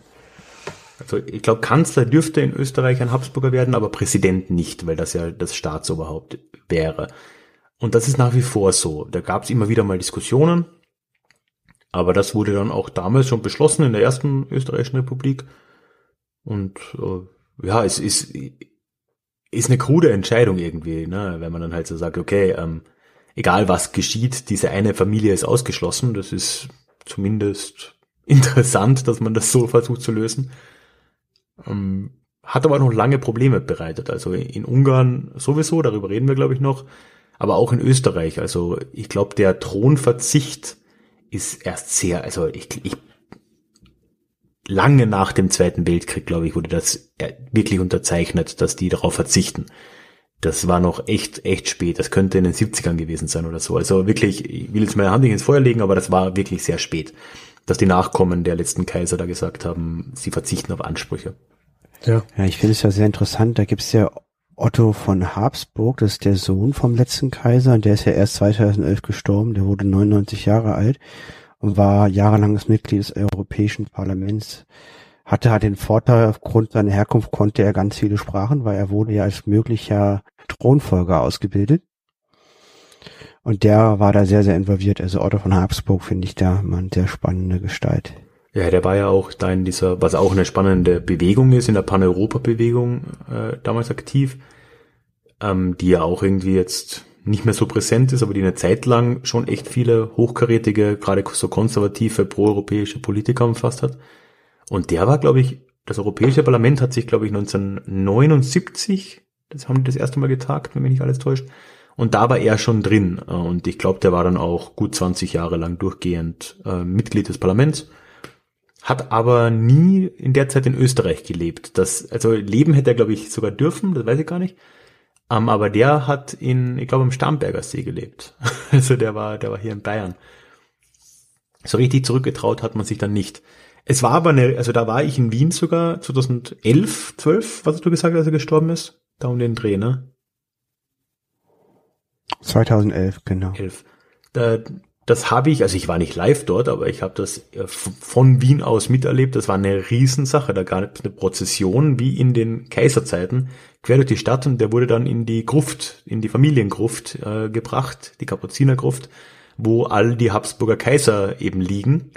Also ich glaube, Kanzler dürfte in Österreich ein Habsburger werden, aber Präsident nicht, weil das ja das Staatsoberhaupt wäre. Und das ist nach wie vor so. Da gab es immer wieder mal Diskussionen, aber das wurde dann auch damals schon beschlossen in der ersten österreichischen Republik. Und äh, ja, es ist, ist eine krude Entscheidung irgendwie, ne? wenn man dann halt so sagt, okay, ähm, egal was geschieht, diese eine Familie ist ausgeschlossen. Das ist zumindest interessant, dass man das so versucht zu lösen. Ähm, hat aber noch lange Probleme bereitet. Also in Ungarn sowieso, darüber reden wir, glaube ich, noch, aber auch in Österreich. Also ich glaube, der Thronverzicht ist erst sehr, also ich, ich lange nach dem Zweiten Weltkrieg, glaube ich, wurde das wirklich unterzeichnet, dass die darauf verzichten. Das war noch echt, echt spät. Das könnte in den 70ern gewesen sein oder so. Also wirklich, ich will jetzt meine Hand nicht ins Feuer legen, aber das war wirklich sehr spät, dass die Nachkommen der letzten Kaiser da gesagt haben, sie verzichten auf Ansprüche. Ja, ja ich finde es ja sehr interessant. Da gibt es ja Otto von Habsburg, das ist der Sohn vom letzten Kaiser, und der ist ja erst 2011 gestorben, der wurde 99 Jahre alt und war jahrelanges Mitglied des Europäischen Parlaments. Hatte halt den Vorteil, aufgrund seiner Herkunft konnte er ganz viele Sprachen, weil er wurde ja als möglicher Thronfolger ausgebildet. Und der war da sehr, sehr involviert. Also Otto von Habsburg finde ich da mal eine sehr spannende Gestalt. Ja, der war ja auch da in dieser, was auch eine spannende Bewegung ist, in der Pan-Europa-Bewegung äh, damals aktiv, ähm, die ja auch irgendwie jetzt nicht mehr so präsent ist, aber die eine Zeit lang schon echt viele hochkarätige, gerade so konservative, proeuropäische Politiker umfasst hat. Und der war, glaube ich, das Europäische Parlament hat sich, glaube ich, 1979, das haben die das erste Mal getagt, wenn mich nicht alles täuscht. Und da war er schon drin. Und ich glaube, der war dann auch gut 20 Jahre lang durchgehend äh, Mitglied des Parlaments. Hat aber nie in der Zeit in Österreich gelebt. Das, also leben hätte er, glaube ich, sogar dürfen, das weiß ich gar nicht. Um, ähm, aber der hat in, ich glaube, am Starnberger See gelebt. Also der war, der war hier in Bayern. So richtig zurückgetraut hat man sich dann nicht. Es war aber eine, also da war ich in Wien sogar 2011, 12, was hast du gesagt, als er gestorben ist? Da um den Dreh, ne? 2011, genau. 11. Da, das habe ich, also ich war nicht live dort, aber ich habe das äh, von Wien aus miterlebt. Das war eine Riesensache. Da gab es eine Prozession wie in den Kaiserzeiten quer durch die Stadt und der wurde dann in die Gruft, in die Familiengruft äh, gebracht, die Kapuzinergruft, wo all die Habsburger Kaiser eben liegen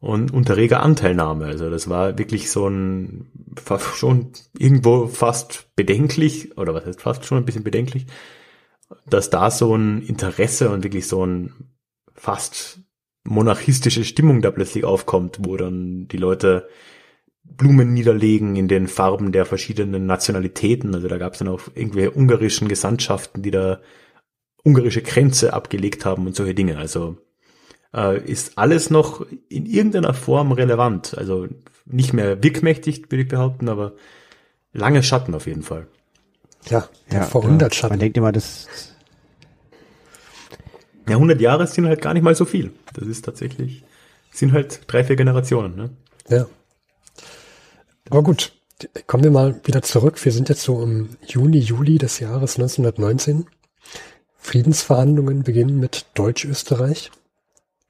und unter reger Anteilnahme. Also das war wirklich so ein schon irgendwo fast bedenklich oder was heißt fast schon ein bisschen bedenklich, dass da so ein Interesse und wirklich so ein fast monarchistische Stimmung da plötzlich aufkommt, wo dann die Leute Blumen niederlegen in den Farben der verschiedenen Nationalitäten. Also da gab es dann auch irgendwelche ungarischen Gesandtschaften, die da ungarische Grenze abgelegt haben und solche Dinge. Also äh, ist alles noch in irgendeiner Form relevant. Also nicht mehr wirkmächtig, würde ich behaupten, aber lange Schatten auf jeden Fall. Ja, ja vor 100 Schatten. Man denkt immer, das ja, 100 Jahre sind halt gar nicht mal so viel. Das ist tatsächlich, sind halt drei, vier Generationen, ne? Ja. Aber gut, kommen wir mal wieder zurück. Wir sind jetzt so im Juni, Juli des Jahres 1919. Friedensverhandlungen beginnen mit Deutsch-Österreich.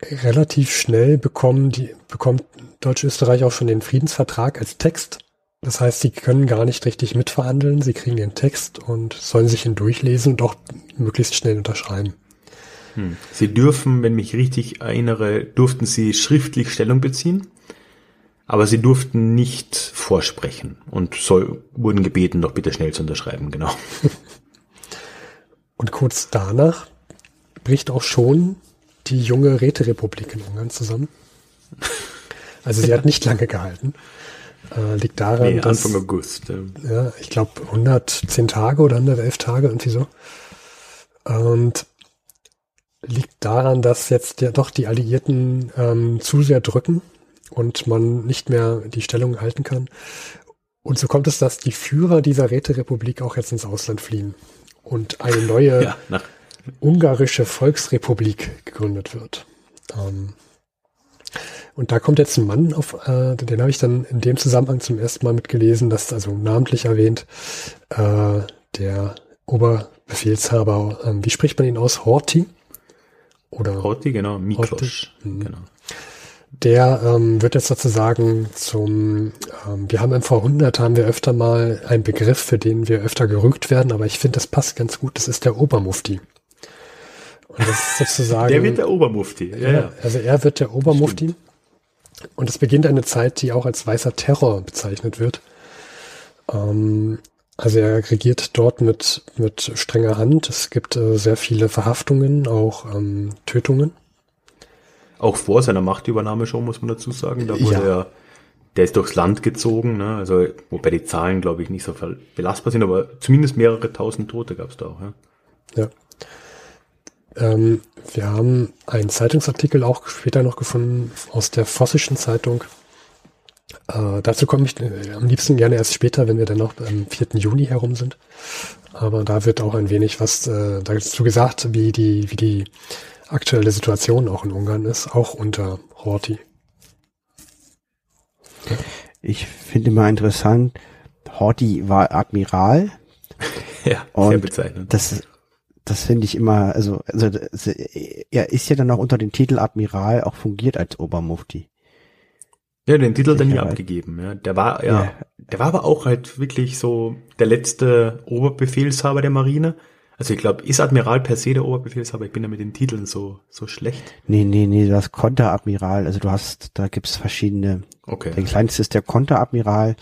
relativ schnell bekommen die, bekommt Deutsch-Österreich auch schon den Friedensvertrag als Text. Das heißt, sie können gar nicht richtig mitverhandeln. Sie kriegen den Text und sollen sich ihn durchlesen und auch möglichst schnell unterschreiben. Hm. Sie dürfen, wenn mich richtig erinnere, durften sie schriftlich Stellung beziehen, aber sie durften nicht vorsprechen und soll, wurden gebeten, doch bitte schnell zu unterschreiben, genau. Und kurz danach bricht auch schon die junge Räterepublik in Ungarn zusammen. Also sie hat nicht lange gehalten. Äh, liegt daran, nee, dass, Anfang August. Ja, ja ich glaube 110 Tage oder 111 Tage, irgendwie so. Und liegt daran, dass jetzt ja doch die Alliierten ähm, zu sehr drücken und man nicht mehr die Stellung halten kann. Und so kommt es, dass die Führer dieser Räterepublik auch jetzt ins Ausland fliehen und eine neue ja, ungarische Volksrepublik gegründet wird. Ähm, und da kommt jetzt ein Mann auf, äh, den habe ich dann in dem Zusammenhang zum ersten Mal mitgelesen, das also namentlich erwähnt, äh, der Oberbefehlshaber, ähm, wie spricht man ihn aus? Horthy? Oder Horthy, genau, Miklos, mhm. genau. Der ähm, wird jetzt sozusagen zum, ähm, wir haben im V100 haben wir öfter mal einen Begriff, für den wir öfter gerügt werden, aber ich finde, das passt ganz gut, das ist der Obermufti. Und das ist sozusagen. der wird der Obermufti. Ja, ja. Also er wird der Obermufti. Stimmt. Und es beginnt eine Zeit, die auch als weißer Terror bezeichnet wird. Ähm, also er regiert dort mit, mit strenger Hand. Es gibt äh, sehr viele Verhaftungen, auch ähm, Tötungen. Auch vor seiner Machtübernahme schon, muss man dazu sagen. Da wurde ja. er, der ist durchs Land gezogen, ne? also wobei die Zahlen, glaube ich, nicht so belastbar sind, aber zumindest mehrere tausend Tote gab es da auch. Ja. ja. Ähm, wir haben einen Zeitungsartikel auch später noch gefunden aus der Vossischen Zeitung. Äh, dazu komme ich äh, am liebsten gerne erst später, wenn wir dann noch am 4. Juni herum sind. Aber da wird auch ein wenig was äh, dazu gesagt, wie die, wie die aktuelle Situation auch in Ungarn ist, auch unter Horthy. Ich finde immer interessant, Horthy war Admiral. ja, sehr bezeichnend. Das das finde ich immer, also, also er ist ja dann auch unter dem Titel Admiral auch fungiert als Obermufti. Ja, den Titel er nie abgegeben, ja. Der war, ja, ja, der war aber auch halt wirklich so der letzte Oberbefehlshaber der Marine. Also ich glaube, ist Admiral per se der Oberbefehlshaber? Ich bin da mit den Titeln so, so schlecht. Nee, nee, nee, du hast Konteradmiral, also du hast, da gibt's verschiedene. Okay. Der kleinste ist der Konteradmiral.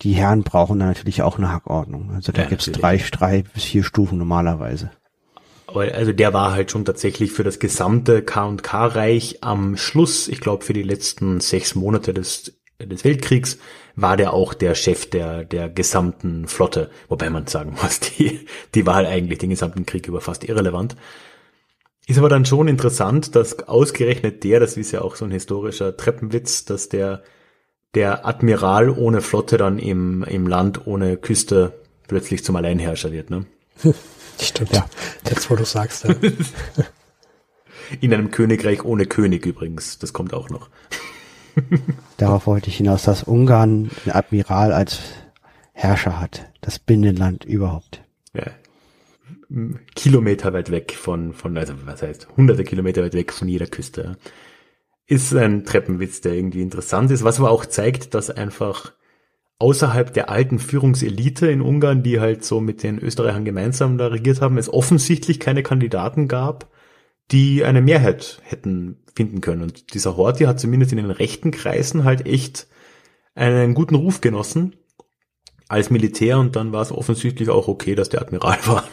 Die Herren brauchen da natürlich auch eine Hackordnung. Also da ja, gibt's drei, drei bis vier Stufen normalerweise also der war halt schon tatsächlich für das gesamte K&K-Reich am Schluss, ich glaube für die letzten sechs Monate des, des Weltkriegs, war der auch der Chef der, der gesamten Flotte. Wobei man sagen muss, die, die war halt eigentlich den gesamten Krieg über fast irrelevant. Ist aber dann schon interessant, dass ausgerechnet der, das ist ja auch so ein historischer Treppenwitz, dass der, der Admiral ohne Flotte dann im, im Land ohne Küste plötzlich zum Alleinherrscher wird, ne? Stimmt. Ja. Jetzt, wo du sagst. Ja. In einem Königreich ohne König übrigens. Das kommt auch noch. Darauf wollte ich hinaus, dass Ungarn einen Admiral als Herrscher hat. Das Binnenland überhaupt. Ja. Kilometer weit weg von, von, also was heißt, hunderte Kilometer weit weg von jeder Küste. Ist ein Treppenwitz, der irgendwie interessant ist, was aber auch zeigt, dass einfach außerhalb der alten Führungselite in Ungarn, die halt so mit den Österreichern gemeinsam da regiert haben, es offensichtlich keine Kandidaten gab, die eine Mehrheit hätten finden können. Und dieser Horthy hat zumindest in den rechten Kreisen halt echt einen guten Ruf genossen als Militär und dann war es offensichtlich auch okay, dass der Admiral war.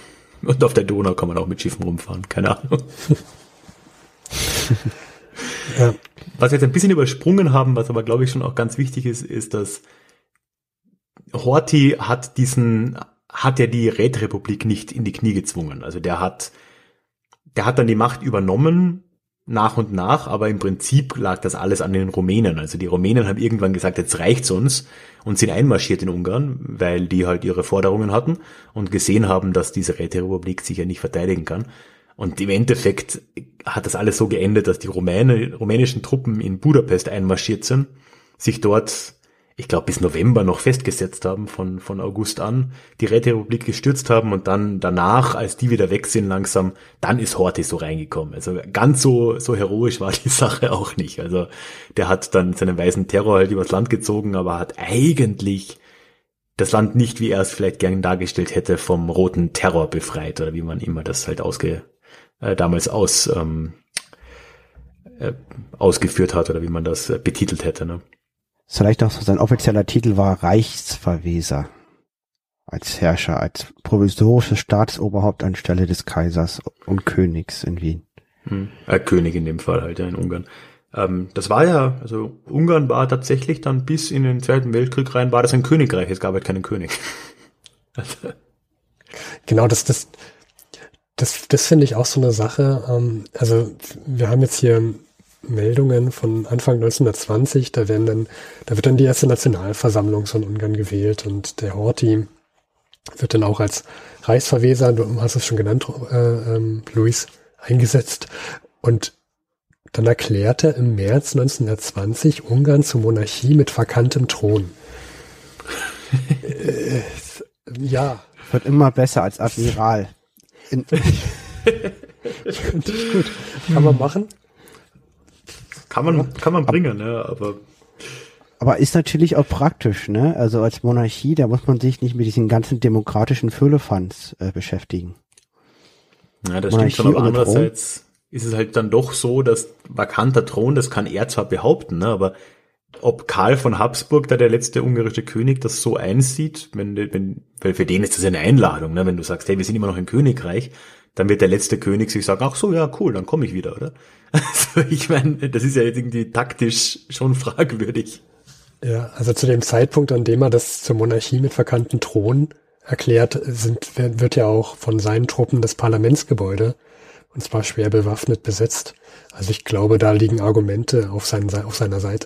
Und auf der Donau kann man auch mit Schiffen rumfahren, keine Ahnung. ja. Was wir jetzt ein bisschen übersprungen haben, was aber glaube ich schon auch ganz wichtig ist, ist, dass Horthy hat diesen, hat ja die Rätrepublik nicht in die Knie gezwungen. Also der hat, der hat dann die Macht übernommen, nach und nach, aber im Prinzip lag das alles an den Rumänen. Also die Rumänen haben irgendwann gesagt, jetzt reicht's uns und sind einmarschiert in Ungarn, weil die halt ihre Forderungen hatten und gesehen haben, dass diese Räterepublik sich ja nicht verteidigen kann. Und im Endeffekt hat das alles so geendet, dass die Rumäne, rumänischen Truppen in Budapest einmarschiert sind, sich dort ich glaube, bis November noch festgesetzt haben, von, von August an, die Räterepublik gestürzt haben und dann danach, als die wieder weg sind langsam, dann ist Horthy so reingekommen. Also ganz so, so heroisch war die Sache auch nicht. Also der hat dann seinen weißen Terror halt übers Land gezogen, aber hat eigentlich das Land nicht, wie er es vielleicht gern dargestellt hätte, vom roten Terror befreit oder wie man immer das halt ausge, äh, damals aus, ähm, äh, ausgeführt hat oder wie man das äh, betitelt hätte. Ne? Vielleicht auch so sein offizieller Titel war Reichsverweser. Als Herrscher, als provisorisches Staatsoberhaupt anstelle des Kaisers und Königs in Wien. Hm. Äh, König in dem Fall halt, ja, in Ungarn. Ähm, das war ja, also Ungarn war tatsächlich dann bis in den Zweiten Weltkrieg rein, war das ein Königreich, es gab halt keinen König. also. Genau, das, das, das, das finde ich auch so eine Sache. Ähm, also wir haben jetzt hier Meldungen von Anfang 1920, da werden dann, da wird dann die erste Nationalversammlung von Ungarn gewählt und der Horthy wird dann auch als Reichsverweser, du hast es schon genannt, äh, ähm, Luis, eingesetzt und dann erklärt er im März 1920 Ungarn zur Monarchie mit vakantem Thron. äh, ja. Wird immer besser als Admiral. In, gut. Kann man machen. Kann man, kann man bringen, ne, aber. Aber ist natürlich auch praktisch, ne? Also als Monarchie, da muss man sich nicht mit diesen ganzen demokratischen Füllefanz äh, beschäftigen. Ja, das Monarchie stimmt schon, aber andererseits ist es halt dann doch so, dass vakanter Thron, das kann er zwar behaupten, ne, aber ob Karl von Habsburg, da der letzte ungarische König, das so einsieht, wenn, wenn, weil für den ist das eine Einladung, ne? wenn du sagst, hey, wir sind immer noch ein Königreich, dann wird der letzte König sich sagen, ach so, ja, cool, dann komme ich wieder, oder? Also ich meine, das ist ja jetzt irgendwie taktisch schon fragwürdig. Ja, also zu dem Zeitpunkt, an dem er das zur Monarchie mit verkannten Thron erklärt, sind, wird ja auch von seinen Truppen das Parlamentsgebäude und zwar schwer bewaffnet besetzt. Also ich glaube, da liegen Argumente auf, seinen, auf seiner Seite.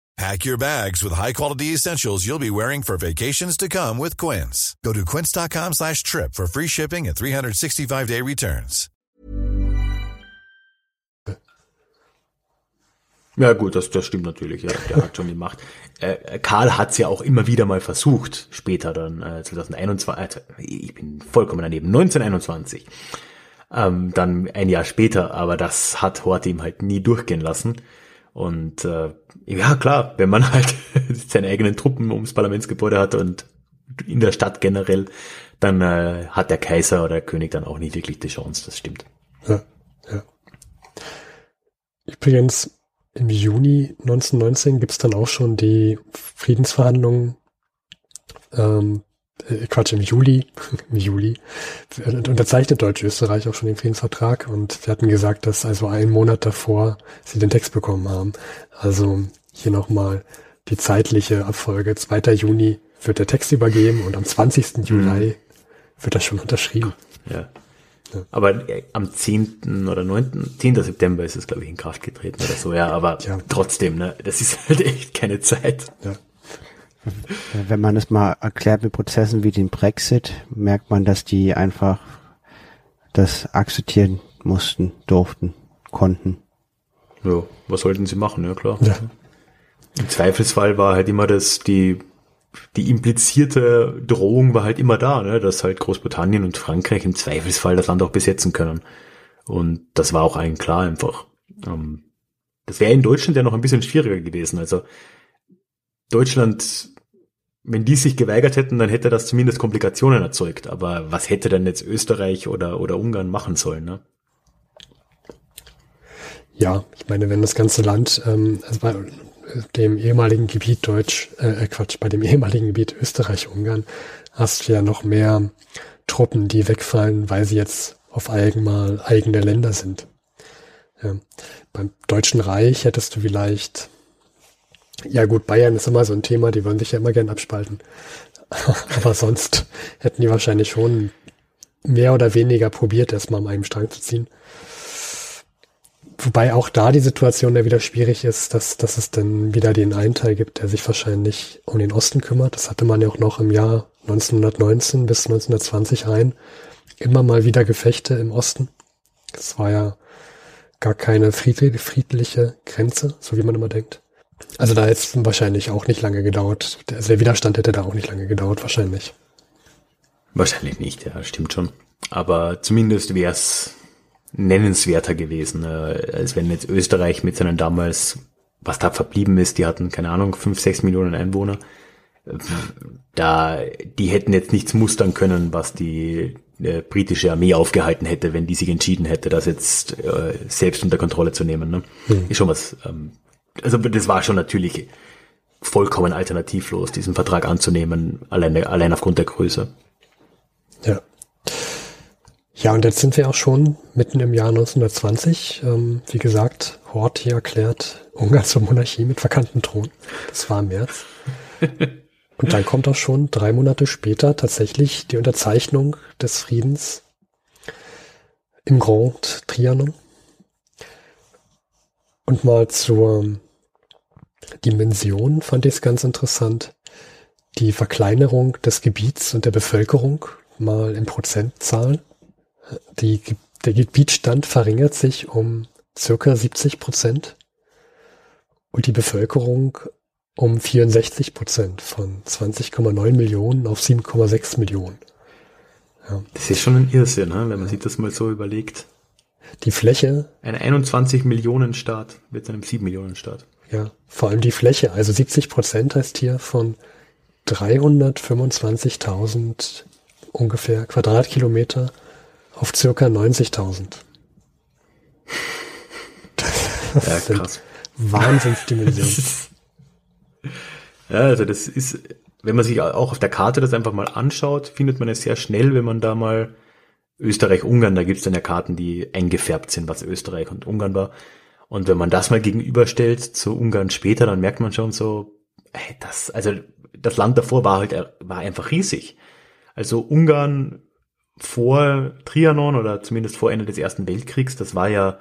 Pack your bags with high-quality essentials you'll be wearing for vacations to come with Quince. Go to quince.com slash trip for free shipping and 365-day returns. Ja gut, das, das stimmt natürlich. Ja, der hat schon die Macht. Äh, Karl hat's ja auch immer wieder mal versucht, später dann, äh, 2021, äh, ich bin vollkommen daneben, 1921. Ähm, dann ein Jahr später, aber das hat Hort ihm halt nie durchgehen lassen. Und äh, ja, klar, wenn man halt seine eigenen Truppen ums Parlamentsgebäude hat und in der Stadt generell, dann äh, hat der Kaiser oder der König dann auch nicht wirklich die Chance, das stimmt. Ja, ja. Übrigens, im Juni 1919 gibt's dann auch schon die Friedensverhandlungen, ähm, äh, Quatsch, im Juli, im Juli, unterzeichnet Deutsch-Österreich auch schon den Friedensvertrag und sie hatten gesagt, dass also einen Monat davor sie den Text bekommen haben. Also hier nochmal die zeitliche Abfolge. 2. Juni wird der Text übergeben und am 20. Juli mhm. wird das schon unterschrieben. Ja. Ja. Aber äh, am 10. oder 9. 10. September ist es, glaube ich, in Kraft getreten oder so, ja, aber ja. trotzdem, ne, das ist halt echt keine Zeit. Ja. Wenn man es mal erklärt mit Prozessen wie den Brexit, merkt man, dass die einfach das akzeptieren mussten, durften, konnten. Ja, was sollten sie machen, ja klar. Ja. Im Zweifelsfall war halt immer das, die die implizierte Drohung war halt immer da, ne, dass halt Großbritannien und Frankreich im Zweifelsfall das Land auch besetzen können. Und das war auch allen klar einfach. Ähm, das wäre in Deutschland ja noch ein bisschen schwieriger gewesen. Also Deutschland, wenn die sich geweigert hätten, dann hätte das zumindest Komplikationen erzeugt. Aber was hätte denn jetzt Österreich oder, oder Ungarn machen sollen, ne? Ja, ich meine, wenn das ganze Land, ähm, also dem ehemaligen Gebiet Deutsch, äh, Quatsch, bei dem ehemaligen Gebiet Österreich-Ungarn hast du ja noch mehr Truppen, die wegfallen, weil sie jetzt auf einmal eigene Länder sind. Ja. Beim Deutschen Reich hättest du vielleicht, ja gut, Bayern ist immer so ein Thema, die wollen sich ja immer gern abspalten. Aber sonst hätten die wahrscheinlich schon mehr oder weniger probiert, erstmal an einem Strang zu ziehen. Wobei auch da die Situation ja wieder schwierig ist, dass, dass es dann wieder den einen Teil gibt, der sich wahrscheinlich um den Osten kümmert. Das hatte man ja auch noch im Jahr 1919 bis 1920 rein. Immer mal wieder Gefechte im Osten. Es war ja gar keine friedliche Grenze, so wie man immer denkt. Also da hätte es wahrscheinlich auch nicht lange gedauert. Also der Widerstand hätte da auch nicht lange gedauert, wahrscheinlich. Wahrscheinlich nicht, ja, stimmt schon. Aber zumindest wäre es nennenswerter gewesen, äh, als wenn jetzt Österreich mit seinen damals, was da verblieben ist, die hatten, keine Ahnung, fünf, sechs Millionen Einwohner. Da, die hätten jetzt nichts mustern können, was die äh, britische Armee aufgehalten hätte, wenn die sich entschieden hätte, das jetzt äh, selbst unter Kontrolle zu nehmen. Ne? Hm. Ist schon was, ähm, also das war schon natürlich vollkommen alternativlos, diesen Vertrag anzunehmen, allein, allein aufgrund der Größe. Ja. Ja, und jetzt sind wir auch schon mitten im Jahr 1920. Ähm, wie gesagt, Horthy erklärt Ungarn zur Monarchie mit verkannten Thron. Das war im März. und dann kommt auch schon drei Monate später tatsächlich die Unterzeichnung des Friedens im Grand Trianon. Und mal zur Dimension fand ich es ganz interessant. Die Verkleinerung des Gebiets und der Bevölkerung mal in Prozentzahlen. Die, der Gebietsstand verringert sich um circa 70 Prozent und die Bevölkerung um 64 Prozent von 20,9 Millionen auf 7,6 Millionen. Ja. Das ist schon ein Irrsinn, ne? wenn man sich das mal so überlegt. Die Fläche. Ein 21 Millionen Staat wird zu einem 7 Millionen Staat. Ja, vor allem die Fläche. Also 70 Prozent heißt hier von 325.000 ungefähr Quadratkilometer auf circa 90.000. Das ja, sind krass. Wahnsinnsdimensionen. ja, also das ist, wenn man sich auch auf der Karte das einfach mal anschaut, findet man es sehr schnell, wenn man da mal Österreich-Ungarn, da gibt es dann ja Karten, die eingefärbt sind, was Österreich und Ungarn war. Und wenn man das mal gegenüberstellt zu Ungarn später, dann merkt man schon so, hey, das, also das Land davor war halt, war einfach riesig. Also Ungarn vor Trianon oder zumindest vor Ende des Ersten Weltkriegs, das war ja,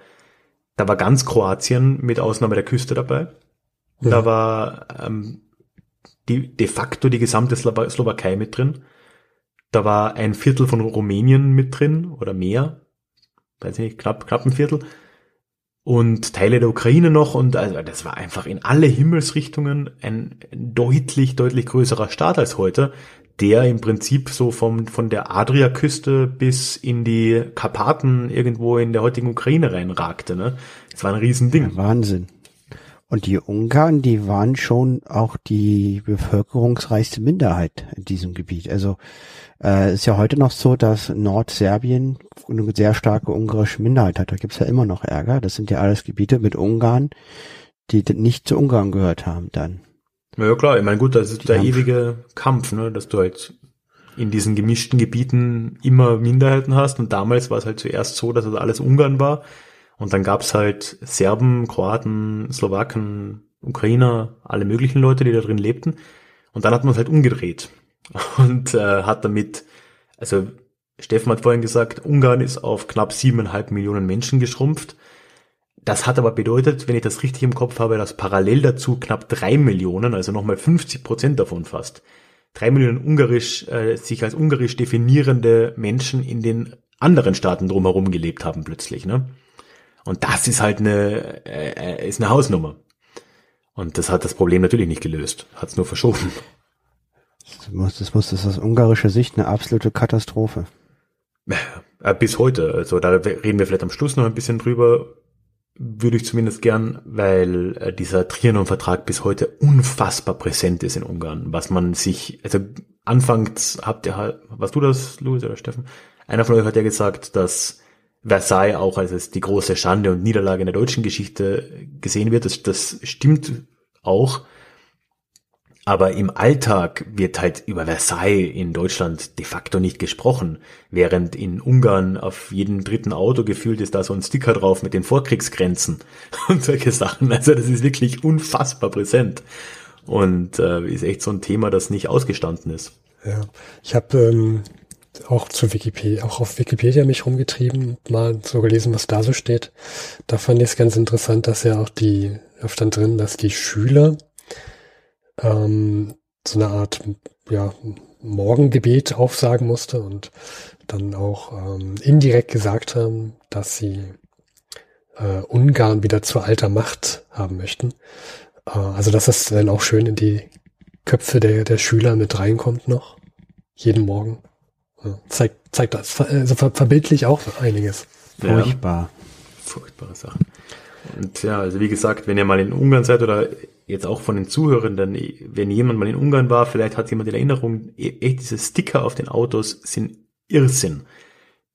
da war ganz Kroatien mit Ausnahme der Küste dabei. Ja. Da war ähm, die, de facto die gesamte Slowakei mit drin. Da war ein Viertel von Rumänien mit drin oder mehr. Weiß nicht, knapp, knapp ein Viertel. Und Teile der Ukraine noch und also das war einfach in alle Himmelsrichtungen ein deutlich, deutlich größerer Staat als heute der im Prinzip so vom, von der Adriaküste bis in die Karpaten irgendwo in der heutigen Ukraine reinragte. Ne? Das war ein Riesending. Ja, Wahnsinn. Und die Ungarn, die waren schon auch die bevölkerungsreichste Minderheit in diesem Gebiet. Also äh, ist ja heute noch so, dass Nordserbien eine sehr starke ungarische Minderheit hat. Da gibt's ja immer noch Ärger. Das sind ja alles Gebiete mit Ungarn, die nicht zu Ungarn gehört haben dann. Ja klar, ich meine gut, das ist der Kampf. ewige Kampf, ne, dass du halt in diesen gemischten Gebieten immer Minderheiten hast und damals war es halt zuerst so, dass es alles Ungarn war und dann gab's halt Serben, Kroaten, Slowaken, Ukrainer, alle möglichen Leute, die da drin lebten. Und dann hat man es halt umgedreht. Und äh, hat damit, also Steffen hat vorhin gesagt, Ungarn ist auf knapp siebeneinhalb Millionen Menschen geschrumpft. Das hat aber bedeutet, wenn ich das richtig im Kopf habe, dass parallel dazu knapp drei Millionen, also nochmal 50 Prozent davon fast, drei Millionen ungarisch, äh, sich als ungarisch definierende Menschen in den anderen Staaten drumherum gelebt haben plötzlich, ne? Und das ist halt eine, äh, ist eine Hausnummer. Und das hat das Problem natürlich nicht gelöst, hat es nur verschoben. Das muss, das muss, das ist aus ungarischer Sicht eine absolute Katastrophe. Äh, bis heute. Also da reden wir vielleicht am Schluss noch ein bisschen drüber, würde ich zumindest gern, weil äh, dieser Trianon-Vertrag bis heute unfassbar präsent ist in Ungarn, was man sich, also anfangs habt ihr halt, warst du das, Louis oder Steffen? Einer von euch hat ja gesagt, dass Versailles auch als die große Schande und Niederlage in der deutschen Geschichte gesehen wird. Das, das stimmt auch. Aber im Alltag wird halt über Versailles in Deutschland de facto nicht gesprochen, während in Ungarn auf jedem dritten Auto gefühlt ist da so ein Sticker drauf mit den Vorkriegsgrenzen und solche Sachen. Also das ist wirklich unfassbar präsent und äh, ist echt so ein Thema, das nicht ausgestanden ist. Ja, ich habe ähm, auch zu Wikipedia, auch auf Wikipedia mich rumgetrieben, mal so gelesen, was da so steht. Da fand ich es ganz interessant, dass ja auch die, da stand drin, dass die Schüler ähm, so eine Art ja, Morgengebet aufsagen musste und dann auch ähm, indirekt gesagt haben, dass sie äh, Ungarn wieder zur alter Macht haben möchten. Äh, also dass es dann auch schön in die Köpfe der, der Schüler mit reinkommt noch. Jeden Morgen. Zeigt, zeigt das, also ver verbildlich auch einiges. Furchtbar. Ja, furchtbare Sachen. Und ja, also wie gesagt, wenn ihr mal in Ungarn seid oder jetzt auch von den Zuhörenden, wenn jemand mal in Ungarn war, vielleicht hat jemand in Erinnerung, e-, echt diese Sticker auf den Autos sind Irrsinn.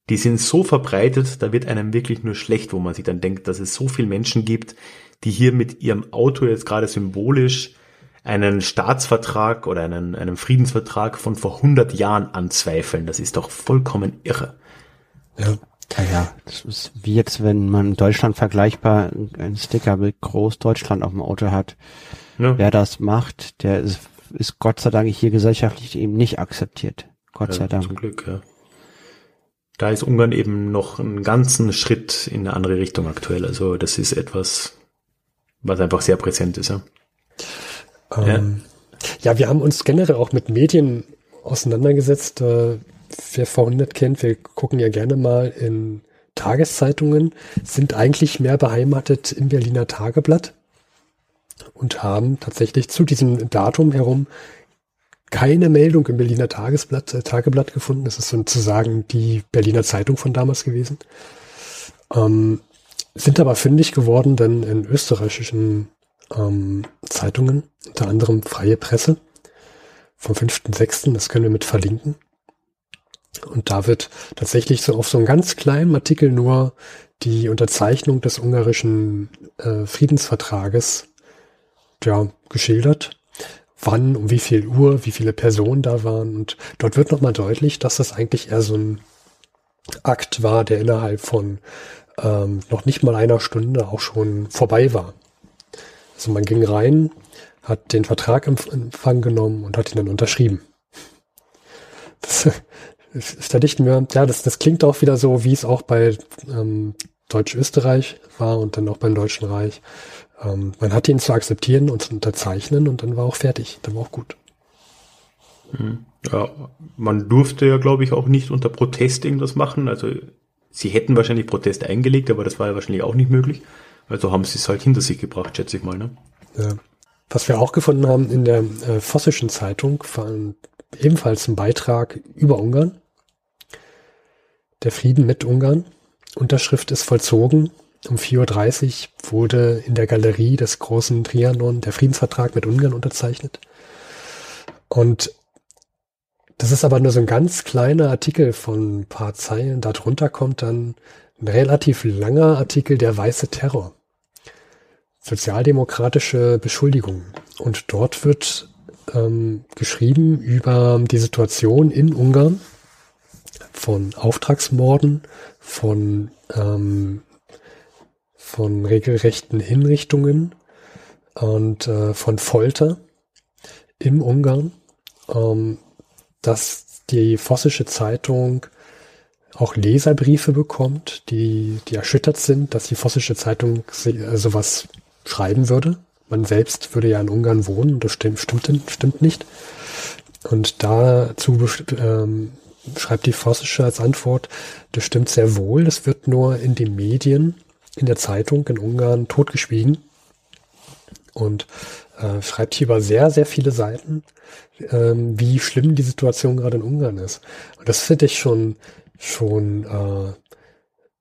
Die sind so verbreitet, da wird einem wirklich nur schlecht, wo man sich dann denkt, dass es so viele Menschen gibt, die hier mit ihrem Auto jetzt gerade symbolisch einen Staatsvertrag oder einen, einen Friedensvertrag von vor 100 Jahren anzweifeln. Das ist doch vollkommen irre. Ja. Ja, ja, das ist wie jetzt, wenn man Deutschland vergleichbar einen Sticker mit Großdeutschland auf dem Auto hat. Ja. Wer das macht, der ist, ist Gott sei Dank hier gesellschaftlich eben nicht akzeptiert. Gott ja, sei Dank. Zum Glück, ja. Da ist Ungarn eben noch einen ganzen Schritt in eine andere Richtung aktuell. Also das ist etwas, was einfach sehr präsent ist, ja. Ähm, ja. ja, wir haben uns generell auch mit Medien auseinandergesetzt. Äh, wer V100 kennt, wir gucken ja gerne mal in Tageszeitungen, sind eigentlich mehr beheimatet im Berliner Tageblatt und haben tatsächlich zu diesem Datum herum keine Meldung im Berliner Tagesblatt, äh, Tageblatt gefunden. Das ist sozusagen die Berliner Zeitung von damals gewesen. Ähm, sind aber fündig geworden dann in österreichischen ähm, Zeitungen, unter anderem Freie Presse vom 5.6., das können wir mit verlinken. Und da wird tatsächlich so auf so einem ganz kleinen Artikel nur die Unterzeichnung des ungarischen äh, Friedensvertrages ja, geschildert. Wann, um wie viel Uhr, wie viele Personen da waren. Und dort wird nochmal deutlich, dass das eigentlich eher so ein Akt war, der innerhalb von ähm, noch nicht mal einer Stunde auch schon vorbei war. Also man ging rein, hat den Vertrag in Empfang genommen und hat ihn dann unterschrieben. Das, das, da dichten wir, ja, das, das klingt auch wieder so, wie es auch bei ähm, Deutsch-Österreich war und dann auch beim Deutschen Reich. Ähm, man hat ihn zu akzeptieren und zu unterzeichnen und dann war auch fertig. Dann war auch gut. Hm. Ja, man durfte ja, glaube ich, auch nicht unter Protest irgendwas machen. Also sie hätten wahrscheinlich Protest eingelegt, aber das war ja wahrscheinlich auch nicht möglich. Also haben sie es halt hinter sich gebracht, schätze ich mal. Ne? Ja. Was wir auch gefunden haben in der äh, Vossischen Zeitung, war ebenfalls ein Beitrag über Ungarn. Der Frieden mit Ungarn. Unterschrift ist vollzogen. Um 4.30 Uhr wurde in der Galerie des großen Trianon der Friedensvertrag mit Ungarn unterzeichnet. Und das ist aber nur so ein ganz kleiner Artikel von ein paar Zeilen. Darunter kommt dann ein relativ langer Artikel Der weiße Terror. Sozialdemokratische Beschuldigungen. Und dort wird ähm, geschrieben über die Situation in Ungarn von Auftragsmorden, von, ähm, von regelrechten Hinrichtungen und äh, von Folter im Ungarn, ähm, dass die Vossische Zeitung auch Leserbriefe bekommt, die, die erschüttert sind, dass die Vossische Zeitung äh, sowas schreiben würde. Man selbst würde ja in Ungarn wohnen, das stimmt, stimmt, stimmt nicht. Und dazu ähm, schreibt die Vossische als Antwort, das stimmt sehr wohl, das wird nur in den Medien, in der Zeitung in Ungarn totgeschwiegen. Und äh, schreibt hier über sehr, sehr viele Seiten, ähm, wie schlimm die Situation gerade in Ungarn ist. Und das finde ich schon schon äh,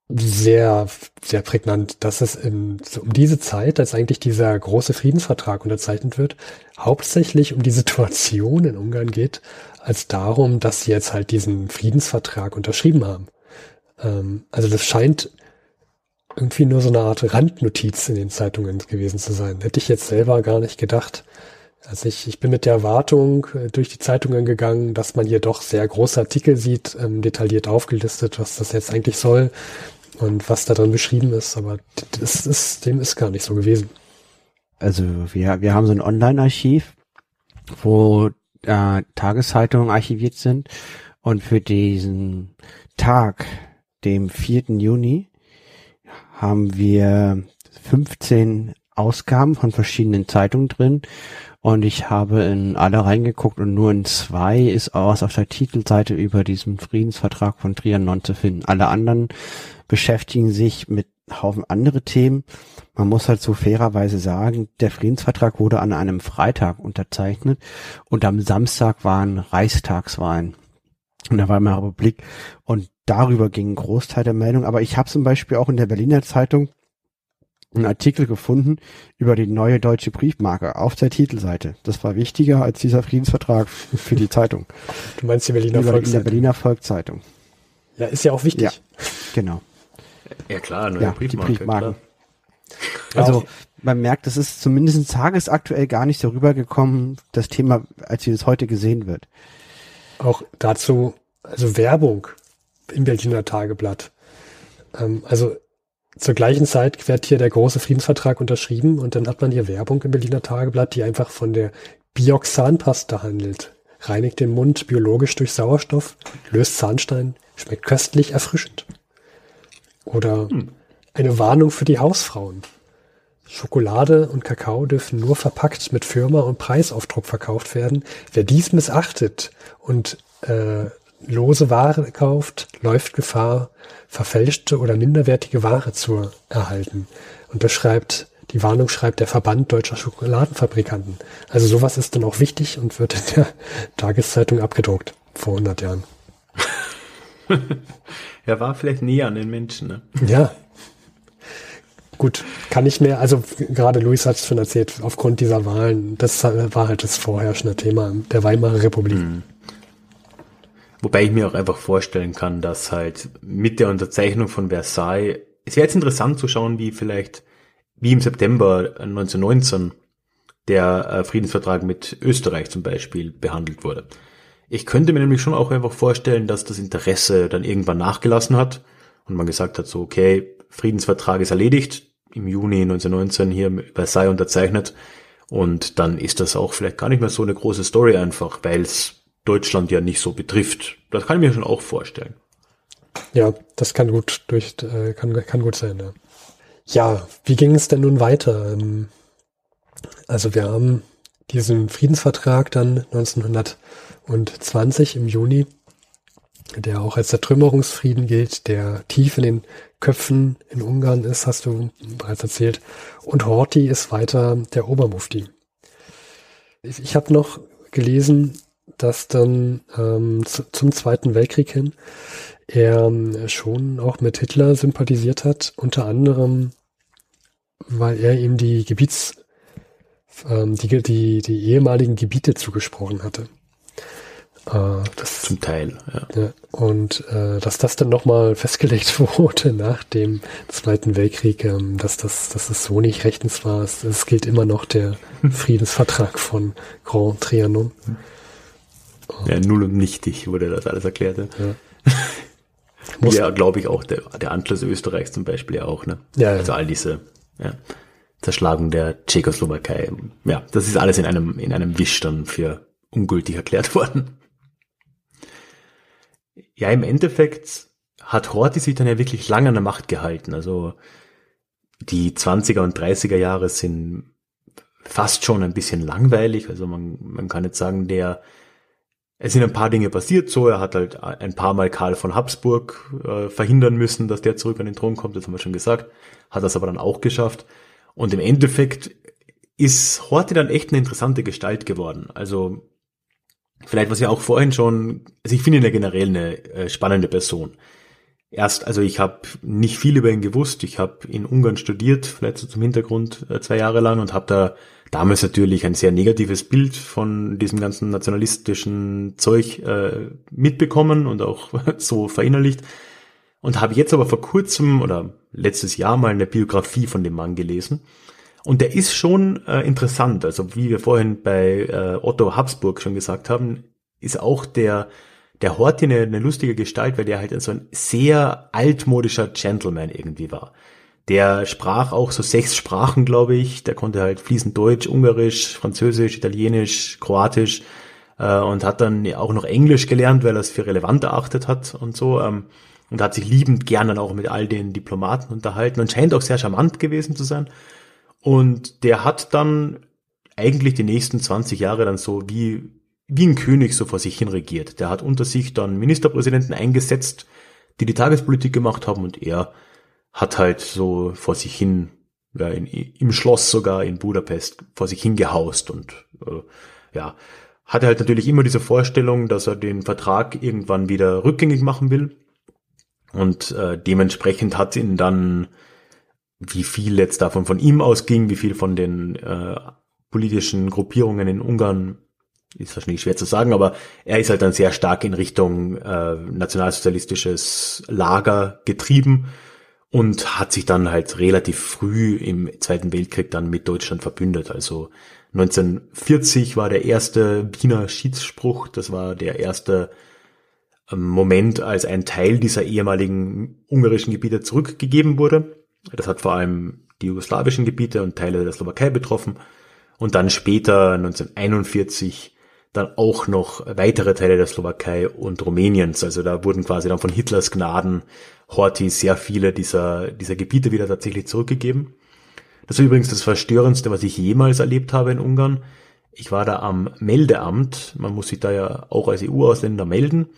sehr, sehr prägnant, dass es in, so um diese Zeit, als eigentlich dieser große Friedensvertrag unterzeichnet wird, hauptsächlich um die Situation in Ungarn geht, als darum, dass sie jetzt halt diesen Friedensvertrag unterschrieben haben. Ähm, also das scheint irgendwie nur so eine Art Randnotiz in den Zeitungen gewesen zu sein. Hätte ich jetzt selber gar nicht gedacht, also ich, ich bin mit der Erwartung äh, durch die Zeitungen gegangen, dass man hier doch sehr große Artikel sieht, ähm, detailliert aufgelistet, was das jetzt eigentlich soll und was da drin beschrieben ist, aber das ist, dem ist gar nicht so gewesen. Also wir, wir haben so ein Online-Archiv, wo äh, Tageszeitungen archiviert sind Und für diesen Tag, dem 4. Juni, haben wir 15 Ausgaben von verschiedenen Zeitungen drin und ich habe in alle reingeguckt und nur in zwei ist was auf der Titelseite über diesen Friedensvertrag von Trianon zu finden. Alle anderen beschäftigen sich mit Haufen andere Themen. Man muss halt so fairerweise sagen, der Friedensvertrag wurde an einem Freitag unterzeichnet und am Samstag waren Reichstagswahlen in der Weimarer Republik und darüber ging ein Großteil der Meldung. Aber ich habe zum Beispiel auch in der Berliner Zeitung einen Artikel gefunden über die neue deutsche Briefmarke auf der Titelseite. Das war wichtiger als dieser Friedensvertrag für die Zeitung. Du meinst die Berliner Volkszeitung? In der Berliner Volkszeitung. Ja, ist ja auch wichtig. Ja, genau. Ja klar, neue ja, Briefmarke. Die Briefmarken. Also man merkt, es ist zumindest tagesaktuell gar nicht so rübergekommen, das Thema, als wie es heute gesehen wird. Auch dazu, also Werbung im Berliner Tageblatt. Ähm, also zur gleichen Zeit wird hier der große Friedensvertrag unterschrieben und dann hat man hier Werbung im Berliner Tageblatt, die einfach von der Bioxanpasta handelt. Reinigt den Mund biologisch durch Sauerstoff, löst Zahnstein, schmeckt köstlich, erfrischend. Oder hm. eine Warnung für die Hausfrauen. Schokolade und Kakao dürfen nur verpackt mit Firma und Preisaufdruck verkauft werden. Wer dies missachtet und äh, lose Ware kauft, läuft Gefahr, verfälschte oder minderwertige Ware zu erhalten. Und das schreibt, die Warnung schreibt der Verband deutscher Schokoladenfabrikanten. Also sowas ist dann auch wichtig und wird in der Tageszeitung abgedruckt vor 100 Jahren. er war vielleicht näher an den Menschen, ne? Ja. Gut, kann ich mehr, also gerade Luis hat es schon erzählt, aufgrund dieser Wahlen, das war halt das vorherrschende Thema der Weimarer Republik. Mhm. Wobei ich mir auch einfach vorstellen kann, dass halt mit der Unterzeichnung von Versailles, es wäre jetzt interessant zu schauen, wie vielleicht, wie im September 1919 der äh, Friedensvertrag mit Österreich zum Beispiel behandelt wurde. Ich könnte mir nämlich schon auch einfach vorstellen, dass das Interesse dann irgendwann nachgelassen hat und man gesagt hat, so, okay, Friedensvertrag ist erledigt, im Juni 1919 hier Versailles unterzeichnet und dann ist das auch vielleicht gar nicht mehr so eine große Story einfach, weil es Deutschland ja nicht so betrifft. Das kann ich mir schon auch vorstellen. Ja, das kann gut durch, äh, kann, kann gut sein, ja. Ja, wie ging es denn nun weiter? Ähm, also wir haben diesen Friedensvertrag dann 1920 im Juni, der auch als der Trümmerungsfrieden gilt, der tief in den Köpfen in Ungarn ist, hast du bereits erzählt. Und Horthy ist weiter der Obermufti. Ich, ich habe noch gelesen, dass dann ähm, zu, zum Zweiten Weltkrieg hin er ähm, schon auch mit Hitler sympathisiert hat, unter anderem, weil er ihm die Gebiets, ähm, die, die, die ehemaligen Gebiete zugesprochen hatte. Äh, das, Zum Teil, ja. ja und äh, dass das dann nochmal festgelegt wurde nach dem Zweiten Weltkrieg, ähm, dass, das, dass das so nicht rechtens war. Es, es gilt immer noch der Friedensvertrag von Grand Trianon. Ja, null und nichtig wurde das alles erklärt. Ja. ja, glaube ich, auch der, der Anschluss Österreichs zum Beispiel ja auch, ne? Ja, also all diese ja, Zerschlagung der Tschechoslowakei. Ja, das ist alles in einem, in einem Wisch dann für ungültig erklärt worden. Ja, im Endeffekt hat Horthy sich dann ja wirklich lange an der Macht gehalten. Also die 20er und 30er Jahre sind fast schon ein bisschen langweilig. Also man, man kann jetzt sagen, der es sind ein paar Dinge passiert so. Er hat halt ein paar Mal Karl von Habsburg äh, verhindern müssen, dass der zurück an den Thron kommt. Das haben wir schon gesagt. Hat das aber dann auch geschafft. Und im Endeffekt ist Horthy dann echt eine interessante Gestalt geworden. Also vielleicht was ja auch vorhin schon, also ich finde ihn ja generell eine äh, spannende Person. Erst, also ich habe nicht viel über ihn gewusst. Ich habe in Ungarn studiert, vielleicht so zum Hintergrund äh, zwei Jahre lang und habe da damals natürlich ein sehr negatives Bild von diesem ganzen nationalistischen Zeug äh, mitbekommen und auch so verinnerlicht. Und habe jetzt aber vor kurzem oder letztes Jahr mal eine Biografie von dem Mann gelesen. Und der ist schon äh, interessant. Also wie wir vorhin bei äh, Otto Habsburg schon gesagt haben, ist auch der, der Horthy eine, eine lustige Gestalt, weil der halt so ein sehr altmodischer Gentleman irgendwie war. Der sprach auch so sechs Sprachen, glaube ich. Der konnte halt fließend Deutsch, Ungarisch, Französisch, Italienisch, Kroatisch. äh, und hat dann auch noch Englisch gelernt, weil er es für relevant erachtet hat und so. Ähm, und hat sich liebend gern dann auch mit all den Diplomaten unterhalten und scheint auch sehr charmant gewesen zu sein. Und der hat dann eigentlich die nächsten 20 Jahre dann so wie, wie ein König so vor sich hin regiert. Der hat unter sich dann Ministerpräsidenten eingesetzt, die die Tagespolitik gemacht haben und er hat halt so vor sich hin, ja, in, im Schloss sogar in Budapest vor sich hingehaust und äh, ja, hatte halt natürlich immer diese Vorstellung, dass er den Vertrag irgendwann wieder rückgängig machen will. Und äh, dementsprechend hat ihn dann, wie viel jetzt davon von ihm ausging, wie viel von den äh, politischen Gruppierungen in Ungarn, ist wahrscheinlich schwer zu sagen, aber er ist halt dann sehr stark in Richtung äh, nationalsozialistisches Lager getrieben und hat sich dann halt relativ früh im Zweiten Weltkrieg dann mit Deutschland verbündet. Also 1940 war der erste Wiener Schiedsspruch, das war der erste ähm, Moment, als ein Teil dieser ehemaligen ungarischen Gebiete zurückgegeben wurde. Das hat vor allem die jugoslawischen Gebiete und Teile der Slowakei betroffen. Und dann später, 1941, dann auch noch weitere Teile der Slowakei und Rumäniens. Also da wurden quasi dann von Hitlers Gnaden Horthy sehr viele dieser, dieser Gebiete wieder tatsächlich zurückgegeben. Das ist übrigens das Verstörendste, was ich jemals erlebt habe in Ungarn. Ich war da am Meldeamt. Man muss sich da ja auch als EU-Ausländer melden.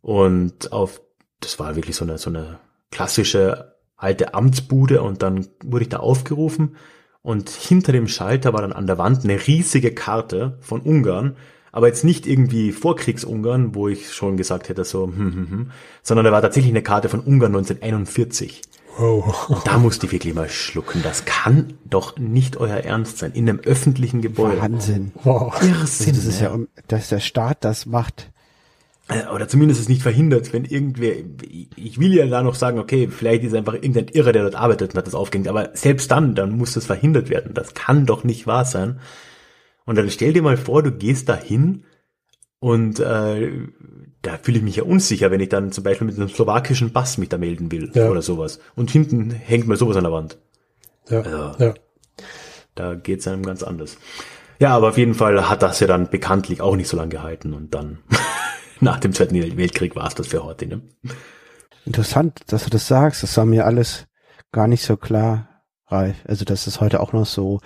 Und auf, das war wirklich so eine, so eine klassische alte Amtsbude und dann wurde ich da aufgerufen und hinter dem Schalter war dann an der Wand eine riesige Karte von Ungarn, aber jetzt nicht irgendwie Vorkriegs-Ungarn, wo ich schon gesagt hätte so, hm, hm, hm, sondern da war tatsächlich eine Karte von Ungarn 1941. Wow. Und da musste ich wirklich mal schlucken. Das kann doch nicht euer Ernst sein. In einem öffentlichen Gebäude. Wahnsinn. Wow. Irrsinn. Das ist ja, dass der Staat das macht. Äh, oder zumindest es nicht verhindert, wenn irgendwer, ich will ja da noch sagen, okay, vielleicht ist einfach irgendein Irrer, der dort arbeitet und hat das aufgehängt, aber selbst dann, dann muss das verhindert werden. Das kann doch nicht wahr sein. Und dann stell dir mal vor, du gehst da hin und äh, da fühle ich mich ja unsicher, wenn ich dann zum Beispiel mit einem slowakischen Pass mich da melden will ja. oder sowas. Und hinten hängt mal sowas an der Wand. Ja. Also, ja. Da geht's einem ganz anders. Ja, aber auf jeden Fall hat das ja dann bekanntlich auch nicht so lange gehalten und dann nach dem Zweiten Weltkrieg war es das für heute. Ne? Interessant, dass du das sagst. Das war mir alles gar nicht so klar, Ralf. Also das ist heute auch noch so.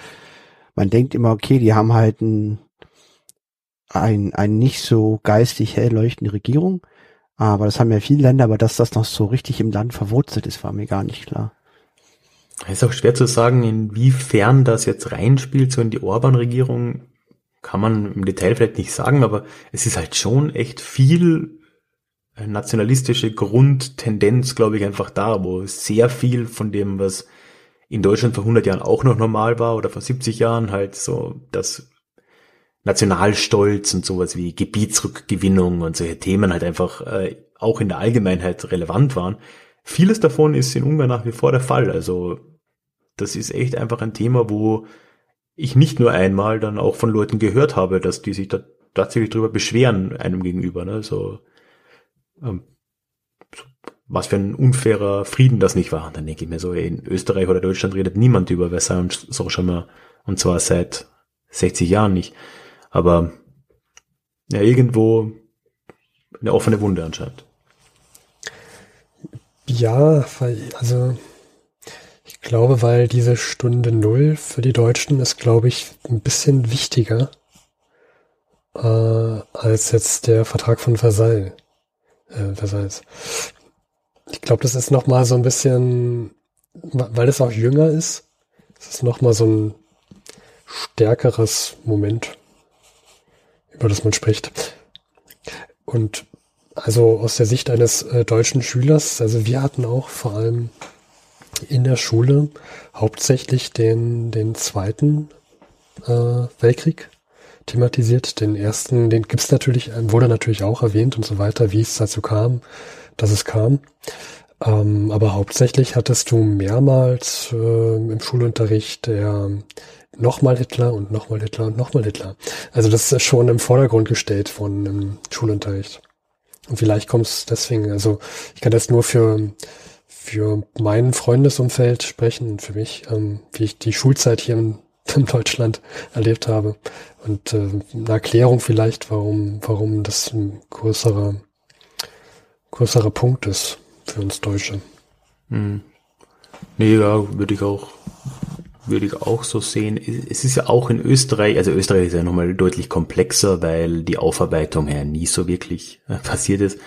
Man denkt immer, okay, die haben halt ein ein, ein nicht so geistig hell leuchtende Regierung. Aber das haben ja viele Länder, aber dass das noch so richtig im Land verwurzelt ist, war mir gar nicht klar. Es ist auch schwer zu sagen, inwiefern das jetzt reinspielt, so in die Orban-Regierung, kann man im Detail vielleicht nicht sagen, aber es ist halt schon echt viel nationalistische Grundtendenz, glaube ich, einfach da, wo sehr viel von dem, was in Deutschland vor 100 Jahren auch noch normal war oder vor 70 Jahren halt so das Nationalstolz und sowas wie Gebietsrückgewinnung und solche Themen halt einfach äh, auch in der Allgemeinheit relevant waren. Vieles davon ist in Ungarn nach wie vor der Fall. Also das ist echt einfach ein Thema, wo ich nicht nur einmal dann auch von Leuten gehört habe, dass die sich da tatsächlich drüber beschweren einem gegenüber. Ne? So, ähm, was für ein unfairer Frieden das nicht war. Und dann denke ich mir so, in Österreich oder Deutschland redet niemand über Versailles und so schon mal, und zwar seit 60 Jahren nicht. Aber ja, irgendwo eine offene Wunde anscheinend. Ja, also ich glaube, weil diese Stunde Null für die Deutschen ist, glaube ich, ein bisschen wichtiger äh, als jetzt der Vertrag von Versailles. Äh, Versailles. Ich glaube, das ist nochmal so ein bisschen, weil es auch jünger ist, es ist nochmal so ein stärkeres Moment über das man spricht. Und also aus der Sicht eines äh, deutschen Schülers, also wir hatten auch vor allem in der Schule hauptsächlich den, den zweiten äh, Weltkrieg thematisiert. Den ersten, den gibt's natürlich, äh, wurde natürlich auch erwähnt und so weiter, wie es dazu kam, dass es kam. Ähm, aber hauptsächlich hattest du mehrmals äh, im Schulunterricht der nochmal Hitler und nochmal Hitler und nochmal Hitler. Also das ist schon im Vordergrund gestellt von einem Schulunterricht. Und vielleicht kommt es deswegen, also ich kann das nur für, für mein Freundesumfeld sprechen und für mich, ähm, wie ich die Schulzeit hier in in Deutschland erlebt habe. Und äh, eine Erklärung vielleicht, warum, warum das ein größerer, größerer Punkt ist für uns Deutsche. Hm. Nee, ja, würde ich auch, würde ich auch so sehen. Es ist ja auch in Österreich, also Österreich ist ja nochmal deutlich komplexer, weil die Aufarbeitung ja nie so wirklich äh, passiert ist.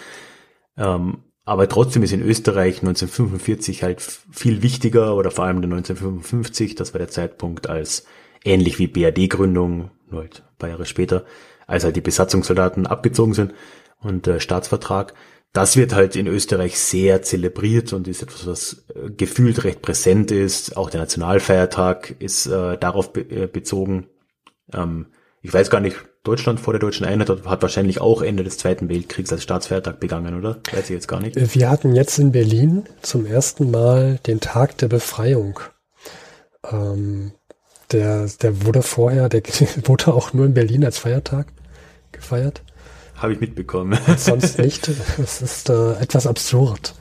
Ähm, aber trotzdem ist in Österreich 1945 halt viel wichtiger oder vor allem 1955, das war der Zeitpunkt als ähnlich wie BRD-Gründung, nur halt ein paar Jahre später, als halt die Besatzungssoldaten abgezogen sind und äh, Staatsvertrag. Das wird halt in Österreich sehr zelebriert und ist etwas, was äh, gefühlt recht präsent ist. Auch der Nationalfeiertag ist äh, darauf be äh, bezogen. Ähm, ich weiß gar nicht, Deutschland vor der deutschen Einheit hat wahrscheinlich auch Ende des Zweiten Weltkriegs als Staatsfeiertag begangen, oder? Weiß ich jetzt gar nicht. Wir hatten jetzt in Berlin zum ersten Mal den Tag der Befreiung. Ähm, der, der wurde vorher, der wurde auch nur in Berlin als Feiertag gefeiert. Habe ich mitbekommen. sonst nicht. Es ist äh, etwas absurd.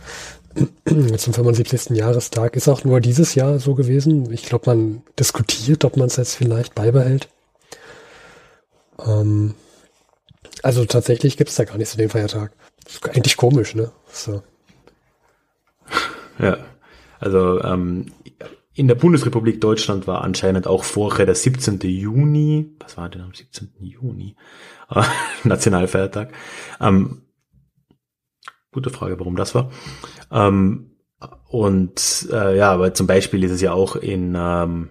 Zum 75. Jahrestag ist auch nur dieses Jahr so gewesen. Ich glaube, man diskutiert, ob man es jetzt vielleicht beibehält. Ähm, also tatsächlich gibt es da gar nicht so den Feiertag. Eigentlich komisch, ne? So. Ja, also ähm, in der Bundesrepublik Deutschland war anscheinend auch vorher der 17. Juni, was war denn am 17. Juni? Nationalfeiertag. Ähm, gute Frage, warum das war. Ähm, und äh, ja, aber zum Beispiel ist es ja auch in, ähm,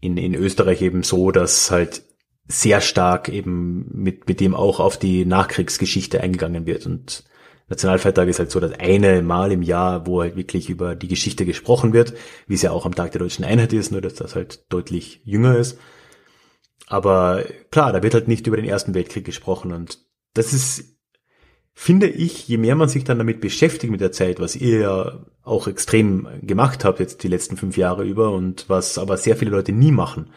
in, in Österreich eben so, dass halt sehr stark eben mit, mit dem auch auf die Nachkriegsgeschichte eingegangen wird. Und Nationalfeiertag ist halt so das eine Mal im Jahr, wo halt wirklich über die Geschichte gesprochen wird, wie es ja auch am Tag der deutschen Einheit ist, nur dass das halt deutlich jünger ist. Aber klar, da wird halt nicht über den Ersten Weltkrieg gesprochen und das ist, finde ich, je mehr man sich dann damit beschäftigt mit der Zeit, was ihr ja auch extrem gemacht habt jetzt die letzten fünf Jahre über und was aber sehr viele Leute nie machen,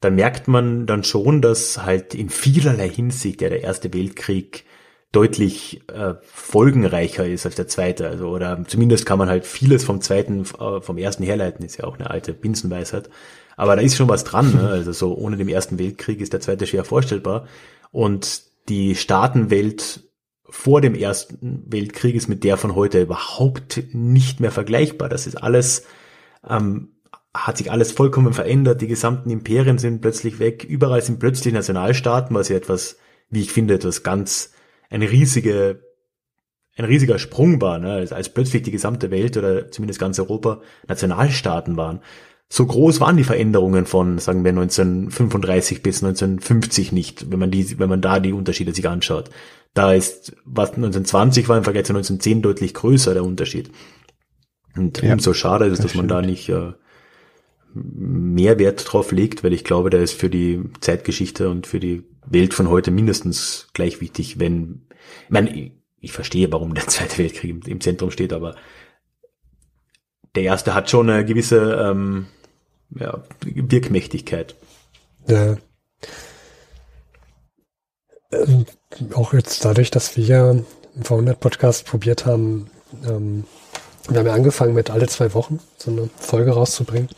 dann merkt man dann schon, dass halt in vielerlei Hinsicht ja der Erste Weltkrieg deutlich äh, folgenreicher ist als der zweite. Also, oder zumindest kann man halt vieles vom zweiten, äh, vom ersten herleiten, ist ja auch eine alte Binsenweisheit. Aber da ist schon was dran. Ne? Also so ohne dem Ersten Weltkrieg ist der zweite schwer vorstellbar. Und die Staatenwelt vor dem Ersten Weltkrieg ist mit der von heute überhaupt nicht mehr vergleichbar. Das ist alles ähm, hat sich alles vollkommen verändert, die gesamten Imperien sind plötzlich weg, überall sind plötzlich Nationalstaaten, was ja etwas, wie ich finde, etwas ganz, eine riesige, ein riesiger Sprung war, ne? als, als plötzlich die gesamte Welt oder zumindest ganz Europa Nationalstaaten waren. So groß waren die Veränderungen von, sagen wir, 1935 bis 1950 nicht, wenn man die, wenn man da die Unterschiede sich anschaut. Da ist, was 1920 war im Vergleich zu 1910 deutlich größer der Unterschied. Und ja, umso schade ist es, dass man da nicht äh, mehr Wert drauf legt, weil ich glaube, der ist für die Zeitgeschichte und für die Welt von heute mindestens gleich wichtig, wenn, ich meine, ich verstehe, warum der Zweite Weltkrieg im, Zentrum steht, aber der erste hat schon eine gewisse ähm, ja, Wirkmächtigkeit. Ja. Ähm, auch jetzt dadurch, dass wir im V100-Podcast probiert haben, ähm, wir haben ja angefangen mit alle zwei Wochen so eine Folge rauszubringen,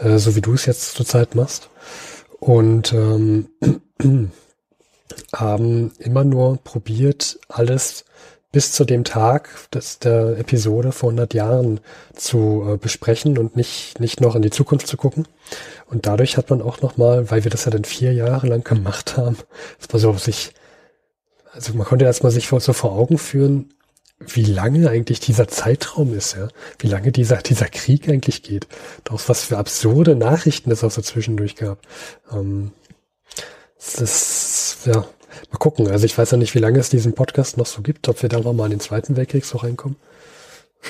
äh, so wie du es jetzt zurzeit machst. Und ähm, haben immer nur probiert, alles bis zu dem Tag des, der Episode vor 100 Jahren zu äh, besprechen und nicht, nicht noch in die Zukunft zu gucken. Und dadurch hat man auch nochmal, weil wir das ja dann vier Jahre lang gemacht haben, dass man so sich, also man konnte erstmal sich so vor Augen führen, wie lange eigentlich dieser Zeitraum ist, ja, wie lange dieser, dieser Krieg eigentlich geht. Doch was für absurde Nachrichten es auch so zwischendurch gab. Ähm, das ist, ja, mal gucken. Also ich weiß ja nicht, wie lange es diesen Podcast noch so gibt, ob wir da mal in den Zweiten Weltkrieg so reinkommen.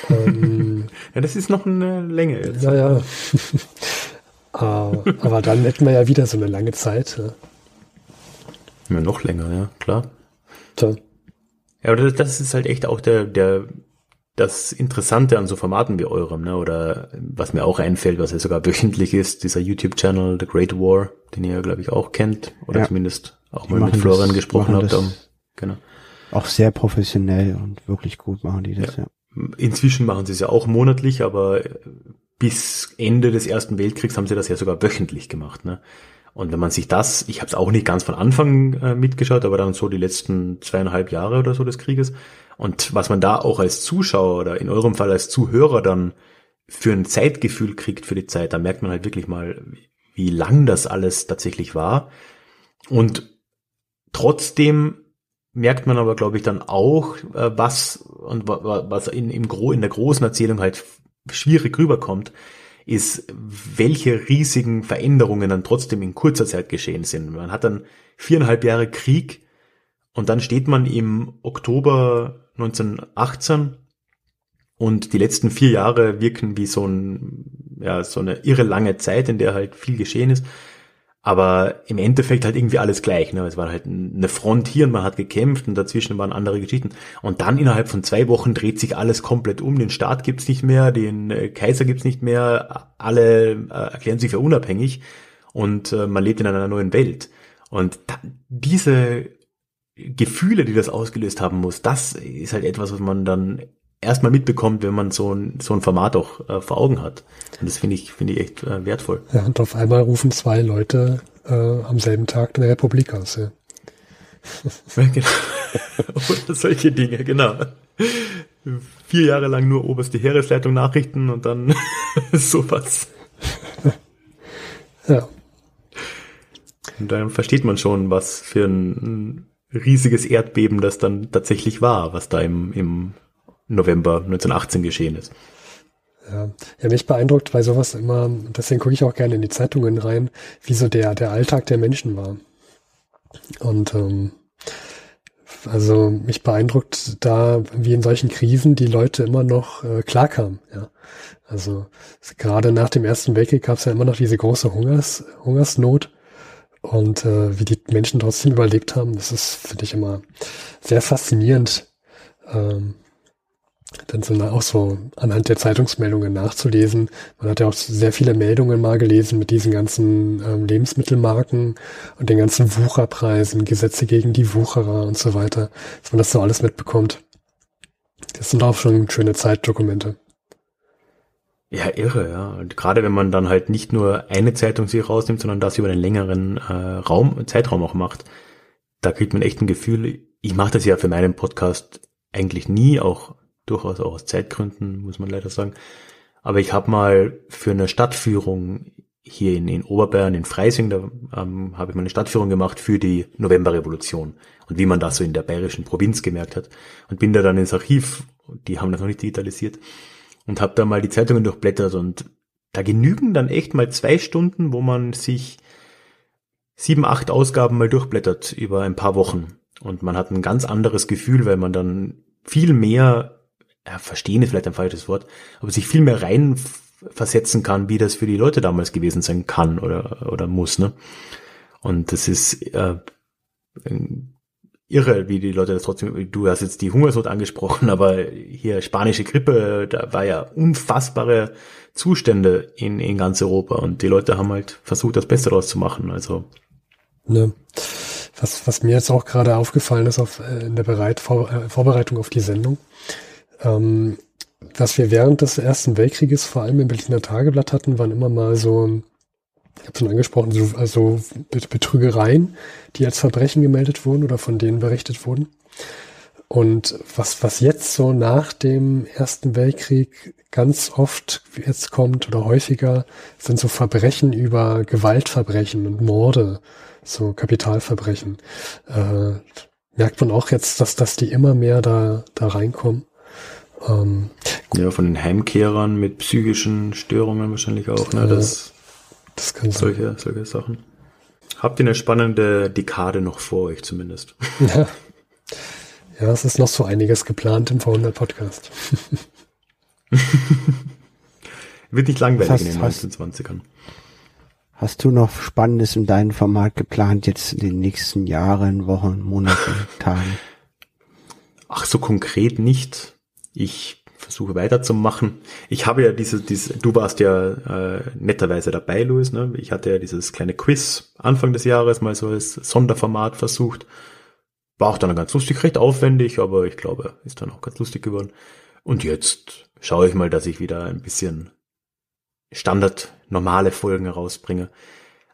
Ähm, ja, das ist noch eine Länge jetzt. Ja, ja. Äh, aber dann hätten wir ja wieder so eine lange Zeit. Ja, ja noch länger, ja, klar. So. Ja, aber das, ist halt echt auch der, der, das Interessante an so Formaten wie eurem, ne? Oder was mir auch einfällt, was ja sogar wöchentlich ist, dieser YouTube-Channel The Great War, den ihr, glaube ich, auch kennt, oder ja. zumindest auch mal mit Florian das, gesprochen habt. Um, genau. Auch sehr professionell und wirklich gut machen die das, ja. ja. Inzwischen machen sie es ja auch monatlich, aber bis Ende des Ersten Weltkriegs haben sie das ja sogar wöchentlich gemacht. Ne? Und wenn man sich das, ich habe es auch nicht ganz von Anfang äh, mitgeschaut, aber dann so die letzten zweieinhalb Jahre oder so des Krieges. Und was man da auch als Zuschauer oder in eurem Fall als Zuhörer dann für ein Zeitgefühl kriegt für die Zeit, da merkt man halt wirklich mal, wie lang das alles tatsächlich war. Und trotzdem merkt man aber, glaube ich, dann auch, äh, was und was in, im Gro in der großen Erzählung halt schwierig rüberkommt, ist, welche riesigen Veränderungen dann trotzdem in kurzer Zeit geschehen sind. Man hat dann viereinhalb Jahre Krieg und dann steht man im Oktober 1918 und die letzten vier Jahre wirken wie so ein, ja, so eine irre lange Zeit, in der halt viel geschehen ist. Aber im Endeffekt halt irgendwie alles gleich. Ne? Es war halt eine Front hier und man hat gekämpft und dazwischen waren andere Geschichten. Und dann innerhalb von zwei Wochen dreht sich alles komplett um. Den Staat gibt's nicht mehr, den äh, Kaiser gibt's nicht mehr, alle äh, erklären sich für unabhängig und äh, man lebt in einer neuen Welt. Und da, diese Gefühle, die das ausgelöst haben muss, das ist halt etwas, was man dann erstmal mitbekommt, wenn man so ein, so ein Format auch äh, vor Augen hat. Und das finde ich, finde ich echt äh, wertvoll. Ja, und auf einmal rufen zwei Leute äh, am selben Tag eine Republik aus. Ja. genau. Oder solche Dinge, genau. Vier Jahre lang nur oberste Heeresleitung Nachrichten und dann sowas. Ja. Und dann versteht man schon, was für ein riesiges Erdbeben das dann tatsächlich war, was da im, im November 1918 geschehen ist. Ja, ja, mich beeindruckt bei sowas immer, deswegen gucke ich auch gerne in die Zeitungen rein, wie so der, der Alltag der Menschen war. Und ähm, also mich beeindruckt da, wie in solchen Krisen die Leute immer noch äh, klarkamen. Ja. Also gerade nach dem Ersten Weltkrieg gab es ja immer noch diese große Hungers, Hungersnot und äh, wie die Menschen trotzdem überlebt haben, das ist, finde ich, immer sehr faszinierend. Ähm, dann so auch so anhand der Zeitungsmeldungen nachzulesen. Man hat ja auch sehr viele Meldungen mal gelesen mit diesen ganzen ähm, Lebensmittelmarken und den ganzen Wucherpreisen, Gesetze gegen die Wucherer und so weiter, dass man das so alles mitbekommt. Das sind auch schon schöne Zeitdokumente. Ja, irre, ja. Und gerade wenn man dann halt nicht nur eine Zeitung sich rausnimmt, sondern das über einen längeren äh, Raum, Zeitraum auch macht, da kriegt man echt ein Gefühl. Ich mache das ja für meinen Podcast eigentlich nie, auch durchaus auch aus Zeitgründen, muss man leider sagen. Aber ich habe mal für eine Stadtführung hier in, in Oberbayern, in Freising, da ähm, habe ich mal eine Stadtführung gemacht für die Novemberrevolution und wie man das so in der bayerischen Provinz gemerkt hat. Und bin da dann ins Archiv, die haben das noch nicht digitalisiert, und habe da mal die Zeitungen durchblättert und da genügen dann echt mal zwei Stunden, wo man sich sieben, acht Ausgaben mal durchblättert über ein paar Wochen. Und man hat ein ganz anderes Gefühl, weil man dann viel mehr ja, verstehen ist vielleicht ein falsches Wort, aber sich viel mehr rein versetzen kann, wie das für die Leute damals gewesen sein kann oder, oder muss, ne? Und das ist äh, irre, wie die Leute das trotzdem, du hast jetzt die Hungersnot angesprochen, aber hier spanische Grippe, da war ja unfassbare Zustände in, in ganz Europa und die Leute haben halt versucht, das Beste daraus zu machen, also. Ne. Was, was mir jetzt auch gerade aufgefallen ist auf, äh, in der Bereit, Vor, äh, Vorbereitung auf die Sendung, ähm, was wir während des Ersten Weltkrieges vor allem im Berliner Tageblatt hatten, waren immer mal so, ich habe schon angesprochen, so, also Betrügereien, die als Verbrechen gemeldet wurden oder von denen berichtet wurden. Und was, was jetzt so nach dem Ersten Weltkrieg ganz oft jetzt kommt oder häufiger, sind so Verbrechen über Gewaltverbrechen und Morde, so Kapitalverbrechen. Äh, merkt man auch jetzt, dass, dass die immer mehr da, da reinkommen. Ähm, ja, von den Heimkehrern mit psychischen Störungen wahrscheinlich auch, ne? Das, das kann solche, sein. solche Sachen. Habt ihr eine spannende Dekade noch vor euch zumindest? Ja. Ja, es ist noch so einiges geplant im V100 Podcast. Wird nicht langweilig hast, in den 1920ern. Hast du noch Spannendes in deinem Format geplant jetzt in den nächsten Jahren, Wochen, Monaten, Tagen? Ach, so konkret nicht. Ich versuche weiterzumachen. Ich habe ja diese, diese du warst ja äh, netterweise dabei, Louis. Ne? Ich hatte ja dieses kleine Quiz Anfang des Jahres mal so als Sonderformat versucht. War auch dann ganz lustig, recht aufwendig, aber ich glaube, ist dann auch ganz lustig geworden. Und jetzt schaue ich mal, dass ich wieder ein bisschen Standard normale Folgen herausbringe.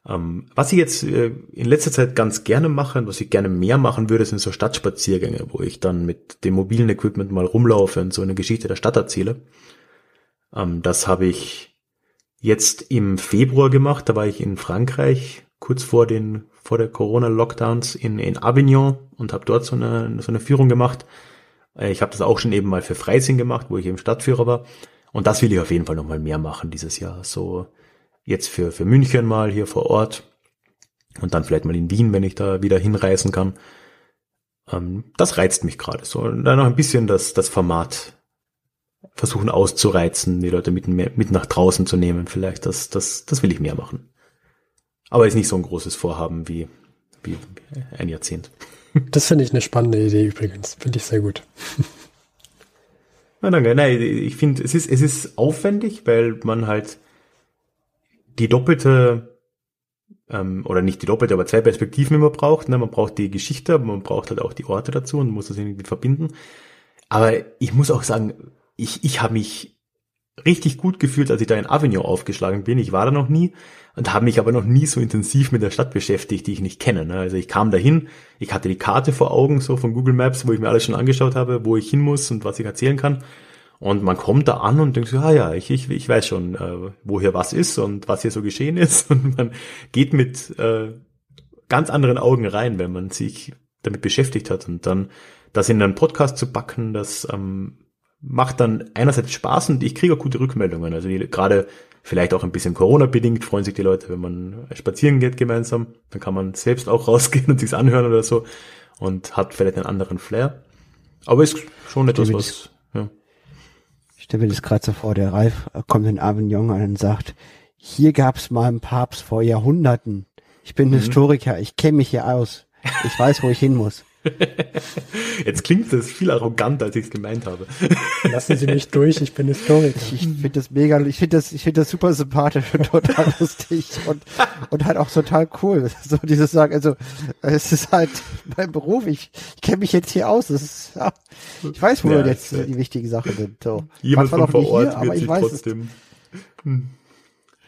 Ähm, was ich jetzt äh, in letzter Zeit ganz gerne mache und was ich gerne mehr machen würde, sind so Stadtspaziergänge, wo ich dann mit dem mobilen Equipment mal rumlaufe und so eine Geschichte der Stadt erzähle. Ähm, das habe ich jetzt im Februar gemacht. Da war ich in Frankreich kurz vor den vor der Corona-Lockdowns in, in Avignon und habe dort so eine, so eine Führung gemacht. Äh, ich habe das auch schon eben mal für Freising gemacht, wo ich eben Stadtführer war. Und das will ich auf jeden Fall nochmal mehr machen dieses Jahr. So jetzt für, für München mal hier vor Ort und dann vielleicht mal in Wien, wenn ich da wieder hinreisen kann. Ähm, das reizt mich gerade so. Und dann noch ein bisschen das, das Format versuchen auszureizen, die Leute mit, mit nach draußen zu nehmen vielleicht. Das, das, das will ich mehr machen. Aber ist nicht so ein großes Vorhaben wie, wie ein Jahrzehnt. Das finde ich eine spannende Idee übrigens. Finde ich sehr gut. Na, danke. Nein, ich finde, es ist, es ist aufwendig, weil man halt die doppelte, ähm, oder nicht die doppelte, aber zwei Perspektiven immer braucht. Ne? Man braucht die Geschichte, aber man braucht halt auch die Orte dazu und muss das irgendwie verbinden. Aber ich muss auch sagen, ich, ich habe mich richtig gut gefühlt, als ich da in Avignon aufgeschlagen bin. Ich war da noch nie und habe mich aber noch nie so intensiv mit der Stadt beschäftigt, die ich nicht kenne. Ne? Also ich kam dahin, ich hatte die Karte vor Augen, so von Google Maps, wo ich mir alles schon angeschaut habe, wo ich hin muss und was ich erzählen kann. Und man kommt da an und denkt so, ah ja, ich, ich, ich weiß schon, äh, wo hier was ist und was hier so geschehen ist. Und man geht mit äh, ganz anderen Augen rein, wenn man sich damit beschäftigt hat. Und dann das in einen Podcast zu backen, das ähm, macht dann einerseits Spaß und ich kriege auch gute Rückmeldungen. Also gerade vielleicht auch ein bisschen Corona-bedingt freuen sich die Leute, wenn man spazieren geht gemeinsam. Dann kann man selbst auch rausgehen und sich's anhören oder so und hat vielleicht einen anderen Flair. Aber ist schon etwas, was ich stelle mir das gerade so vor, der Ralf kommt in Avignon an und sagt, hier gab's mal einen Papst vor Jahrhunderten. Ich bin mhm. Historiker, ich kenne mich hier aus. Ich weiß, wo ich hin muss. Jetzt klingt das viel arroganter, als ich es gemeint habe. Lassen Sie mich durch, ich bin Historiker. Ich, ich finde das mega, ich finde das, ich finde das super sympathisch und total lustig und, und halt auch total cool. So dieses Sagen, also, es ist halt mein Beruf, ich, ich kenne mich jetzt hier aus, das ist, ja, ich weiß, wo ja, jetzt die wichtigen Sachen sind, so. Jemand von vor Ort hier, aber ich weiß trotzdem. Hm.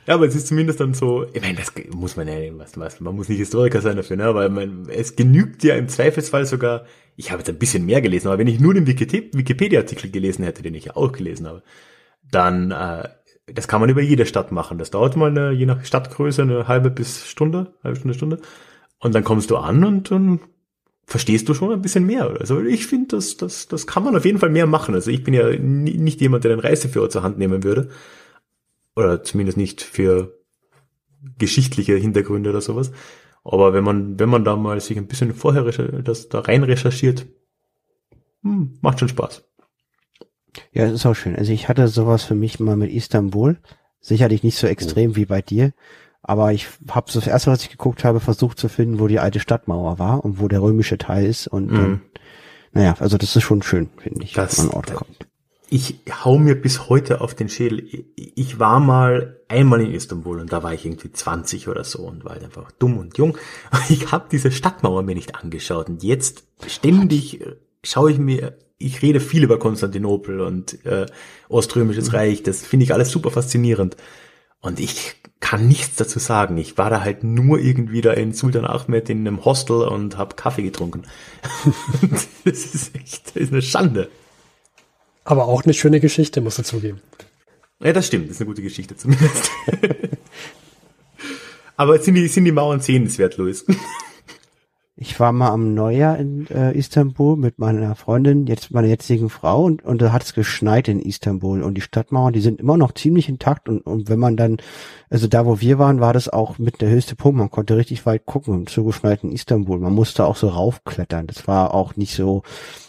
Ja, aber es ist zumindest dann so, ich meine, das muss man ja, was, was, man muss nicht Historiker sein dafür, ne? aber man, es genügt ja im Zweifelsfall sogar, ich habe jetzt ein bisschen mehr gelesen, aber wenn ich nur den Wikipedia-Artikel gelesen hätte, den ich ja auch gelesen habe, dann, äh, das kann man über jede Stadt machen. Das dauert mal eine, je nach Stadtgröße eine halbe bis Stunde, halbe Stunde, Stunde. Und dann kommst du an und dann verstehst du schon ein bisschen mehr. Also ich finde, das, das, das kann man auf jeden Fall mehr machen. Also ich bin ja nicht jemand, der den Reiseführer zur Hand nehmen würde oder zumindest nicht für geschichtliche Hintergründe oder sowas. Aber wenn man, wenn man da mal sich ein bisschen vorher das da rein recherchiert, hm, macht schon Spaß. Ja, das ist auch schön. Also ich hatte sowas für mich mal mit Istanbul. Sicherlich nicht so extrem oh. wie bei dir. Aber ich habe so das erste, was ich geguckt habe, versucht zu finden, wo die alte Stadtmauer war und wo der römische Teil ist. Und mhm. ähm, naja, also das ist schon schön, finde ich, das, wenn man Ort kommt ich hau mir bis heute auf den Schädel. Ich war mal einmal in Istanbul und da war ich irgendwie 20 oder so und war halt einfach dumm und jung. Ich habe diese Stadtmauer mir nicht angeschaut und jetzt ständig äh, schaue ich mir, ich rede viel über Konstantinopel und äh, Oströmisches mhm. Reich, das finde ich alles super faszinierend. Und ich kann nichts dazu sagen. Ich war da halt nur irgendwie da in Sultan Ahmed in einem Hostel und habe Kaffee getrunken. das ist echt, das ist eine Schande. Aber auch eine schöne Geschichte, musst du zugeben. Ja, das stimmt. Das ist eine gute Geschichte zumindest. Aber sind die, sind die Mauern sehenswert, Louis? Ich war mal am Neujahr in äh, Istanbul mit meiner Freundin, jetzt meiner jetzigen Frau, und, und da hat es geschneit in Istanbul. Und die Stadtmauern, die sind immer noch ziemlich intakt. Und, und wenn man dann, also da, wo wir waren, war das auch mit der höchste Punkt. Man konnte richtig weit gucken, zugeschneit in Istanbul. Man musste auch so raufklettern. Das war auch nicht so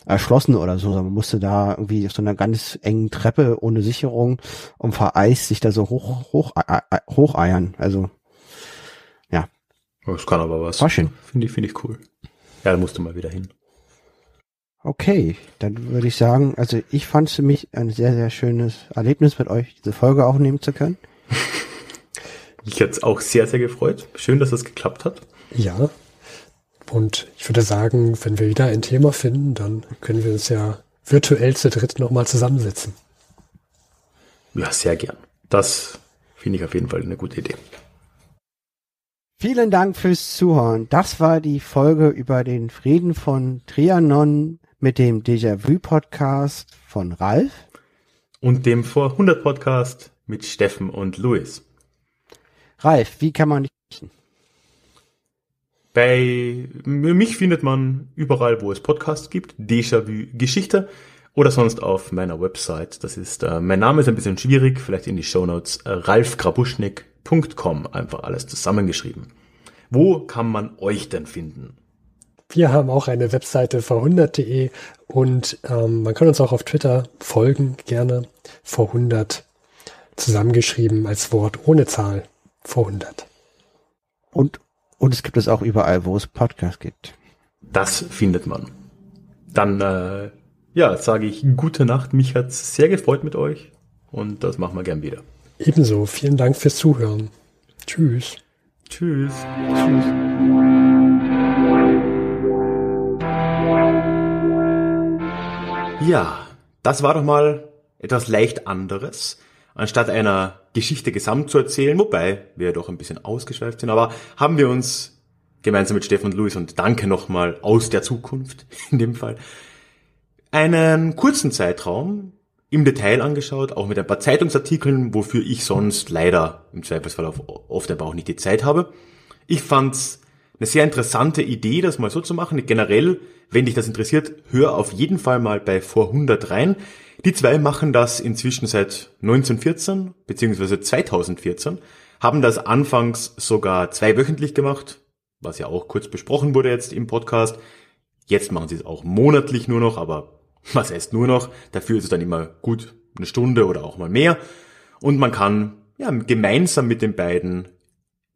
erschlossen oder so, sondern man musste da irgendwie auf so einer ganz engen Treppe ohne Sicherung und vereist sich da so hoch, hoch, äh, äh hocheiern. Also das kann aber was. War schön. Finde ich, finde ich cool. Ja, da musst du mal wieder hin. Okay, dann würde ich sagen, also ich fand es für mich ein sehr, sehr schönes Erlebnis mit euch, diese Folge aufnehmen zu können. mich hat es auch sehr, sehr gefreut. Schön, dass es das geklappt hat. Ja. Und ich würde sagen, wenn wir wieder ein Thema finden, dann können wir uns ja virtuell zu dritt nochmal zusammensetzen. Ja, sehr gern. Das Finde ich auf jeden Fall eine gute Idee. Vielen Dank fürs Zuhören. Das war die Folge über den Frieden von Trianon mit dem Déjà-vu-Podcast von Ralf. Und dem Vor 100 Podcast mit Steffen und Luis. Ralf, wie kann man dich richten? Bei mich findet man überall, wo es Podcasts gibt, Déjà-vu Geschichte oder sonst auf meiner Website. Das ist, äh, mein Name ist ein bisschen schwierig, vielleicht in die Shownotes, äh, ralfgrabuschnik.com, einfach alles zusammengeschrieben. Wo kann man euch denn finden? Wir haben auch eine Webseite v100.de und ähm, man kann uns auch auf Twitter folgen, gerne v100 zusammengeschrieben als Wort ohne Zahl v100. Und, und es gibt es auch überall, wo es Podcasts gibt. Das findet man. Dann äh, ja, sage ich gute Nacht. Mich hat es sehr gefreut mit euch und das machen wir gern wieder. Ebenso. Vielen Dank fürs Zuhören. Tschüss. Tschüss. Tschüss. Ja, das war doch mal etwas leicht anderes. Anstatt einer Geschichte gesamt zu erzählen, wobei wir doch ein bisschen ausgeschweift sind, aber haben wir uns gemeinsam mit Stefan und Luis und danke nochmal aus der Zukunft in dem Fall einen kurzen Zeitraum im Detail angeschaut, auch mit ein paar Zeitungsartikeln, wofür ich sonst leider im Zweifelsfall oft aber auch nicht die Zeit habe. Ich fand's eine sehr interessante Idee, das mal so zu machen. Generell, wenn dich das interessiert, hör auf jeden Fall mal bei Vor 100 rein. Die zwei machen das inzwischen seit 1914 bzw. 2014, haben das anfangs sogar zweiwöchentlich gemacht, was ja auch kurz besprochen wurde jetzt im Podcast. Jetzt machen sie es auch monatlich nur noch, aber was heißt nur noch? Dafür ist es dann immer gut eine Stunde oder auch mal mehr. Und man kann ja, gemeinsam mit den beiden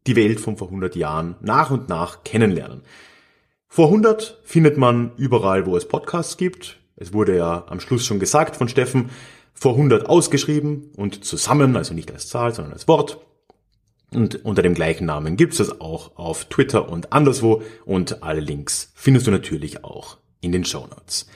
die Welt von vor 100 Jahren nach und nach kennenlernen. Vor 100 findet man überall, wo es Podcasts gibt. Es wurde ja am Schluss schon gesagt von Steffen, vor 100 ausgeschrieben und zusammen, also nicht als Zahl, sondern als Wort. Und unter dem gleichen Namen gibt es auch auf Twitter und anderswo und alle Links findest du natürlich auch in den Show Notes.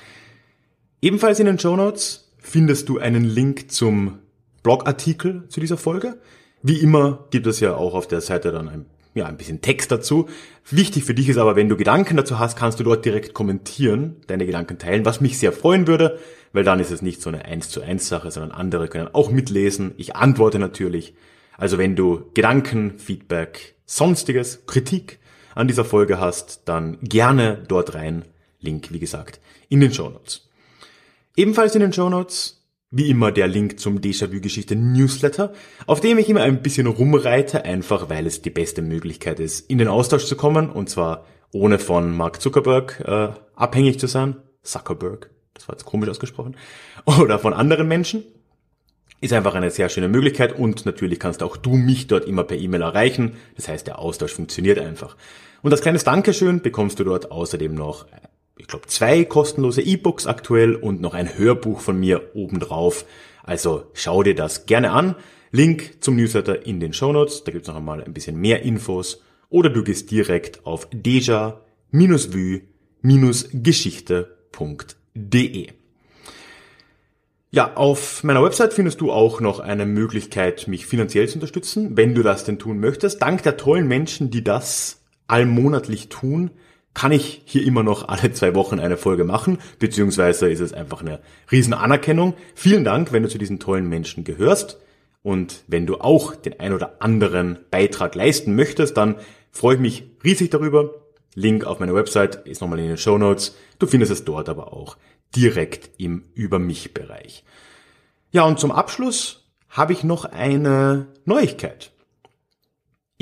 Ebenfalls in den Show Notes findest du einen Link zum Blogartikel zu dieser Folge. Wie immer gibt es ja auch auf der Seite dann ein, ja, ein bisschen Text dazu. Wichtig für dich ist aber, wenn du Gedanken dazu hast, kannst du dort direkt kommentieren, deine Gedanken teilen, was mich sehr freuen würde, weil dann ist es nicht so eine 1 zu 1 Sache, sondern andere können auch mitlesen. Ich antworte natürlich. Also wenn du Gedanken, Feedback, sonstiges, Kritik an dieser Folge hast, dann gerne dort rein. Link, wie gesagt, in den Show Notes. Ebenfalls in den Show Notes wie immer der Link zum Déjà-vu-Geschichte Newsletter, auf dem ich immer ein bisschen rumreite, einfach weil es die beste Möglichkeit ist, in den Austausch zu kommen, und zwar ohne von Mark Zuckerberg äh, abhängig zu sein. Zuckerberg, das war jetzt komisch ausgesprochen. Oder von anderen Menschen. Ist einfach eine sehr schöne Möglichkeit und natürlich kannst auch du mich dort immer per E-Mail erreichen. Das heißt, der Austausch funktioniert einfach. Und als kleines Dankeschön bekommst du dort außerdem noch ich glaube, zwei kostenlose E-Books aktuell und noch ein Hörbuch von mir obendrauf. Also schau dir das gerne an. Link zum Newsletter in den Show Notes. Da gibt's noch einmal ein bisschen mehr Infos. Oder du gehst direkt auf deja-vue-geschichte.de. Ja, auf meiner Website findest du auch noch eine Möglichkeit, mich finanziell zu unterstützen, wenn du das denn tun möchtest. Dank der tollen Menschen, die das allmonatlich tun, kann ich hier immer noch alle zwei Wochen eine Folge machen, beziehungsweise ist es einfach eine riesen Anerkennung. Vielen Dank, wenn du zu diesen tollen Menschen gehörst. Und wenn du auch den ein oder anderen Beitrag leisten möchtest, dann freue ich mich riesig darüber. Link auf meiner Website ist nochmal in den Show Notes. Du findest es dort aber auch direkt im Über mich Bereich. Ja, und zum Abschluss habe ich noch eine Neuigkeit.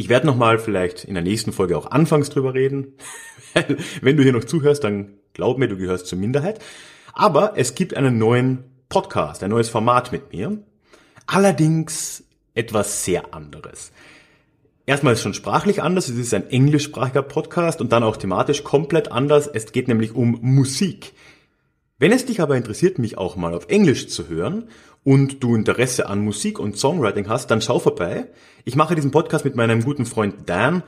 Ich werde nochmal vielleicht in der nächsten Folge auch anfangs drüber reden. Wenn du hier noch zuhörst, dann glaub mir, du gehörst zur Minderheit. Aber es gibt einen neuen Podcast, ein neues Format mit mir. Allerdings etwas sehr anderes. Erstmal ist schon sprachlich anders, es ist ein englischsprachiger Podcast und dann auch thematisch komplett anders. Es geht nämlich um Musik. Wenn es dich aber interessiert, mich auch mal auf Englisch zu hören und du Interesse an Musik und Songwriting hast, dann schau vorbei. Ich mache diesen Podcast mit meinem guten Freund Dan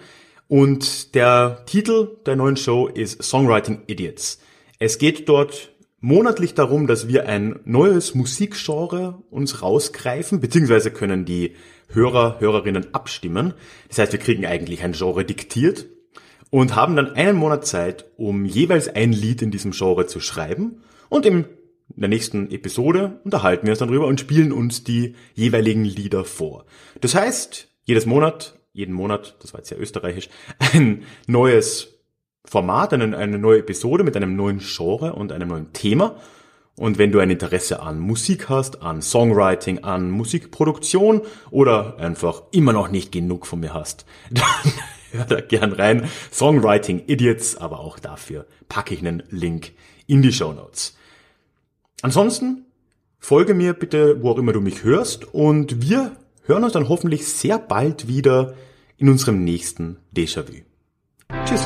und der Titel der neuen Show ist Songwriting Idiots. Es geht dort monatlich darum, dass wir ein neues Musikgenre uns rausgreifen, beziehungsweise können die Hörer, Hörerinnen abstimmen. Das heißt, wir kriegen eigentlich ein Genre diktiert und haben dann einen Monat Zeit, um jeweils ein Lied in diesem Genre zu schreiben und im in der nächsten Episode unterhalten wir uns dann drüber und spielen uns die jeweiligen Lieder vor. Das heißt, jedes Monat, jeden Monat, das war jetzt sehr österreichisch, ein neues Format, eine, eine neue Episode mit einem neuen Genre und einem neuen Thema. Und wenn du ein Interesse an Musik hast, an Songwriting, an Musikproduktion oder einfach immer noch nicht genug von mir hast, dann hör da gern rein. Songwriting Idiots, aber auch dafür packe ich einen Link in die Show Notes. Ansonsten folge mir bitte, wo auch immer du mich hörst und wir hören uns dann hoffentlich sehr bald wieder in unserem nächsten Déjà-vu. Tschüss.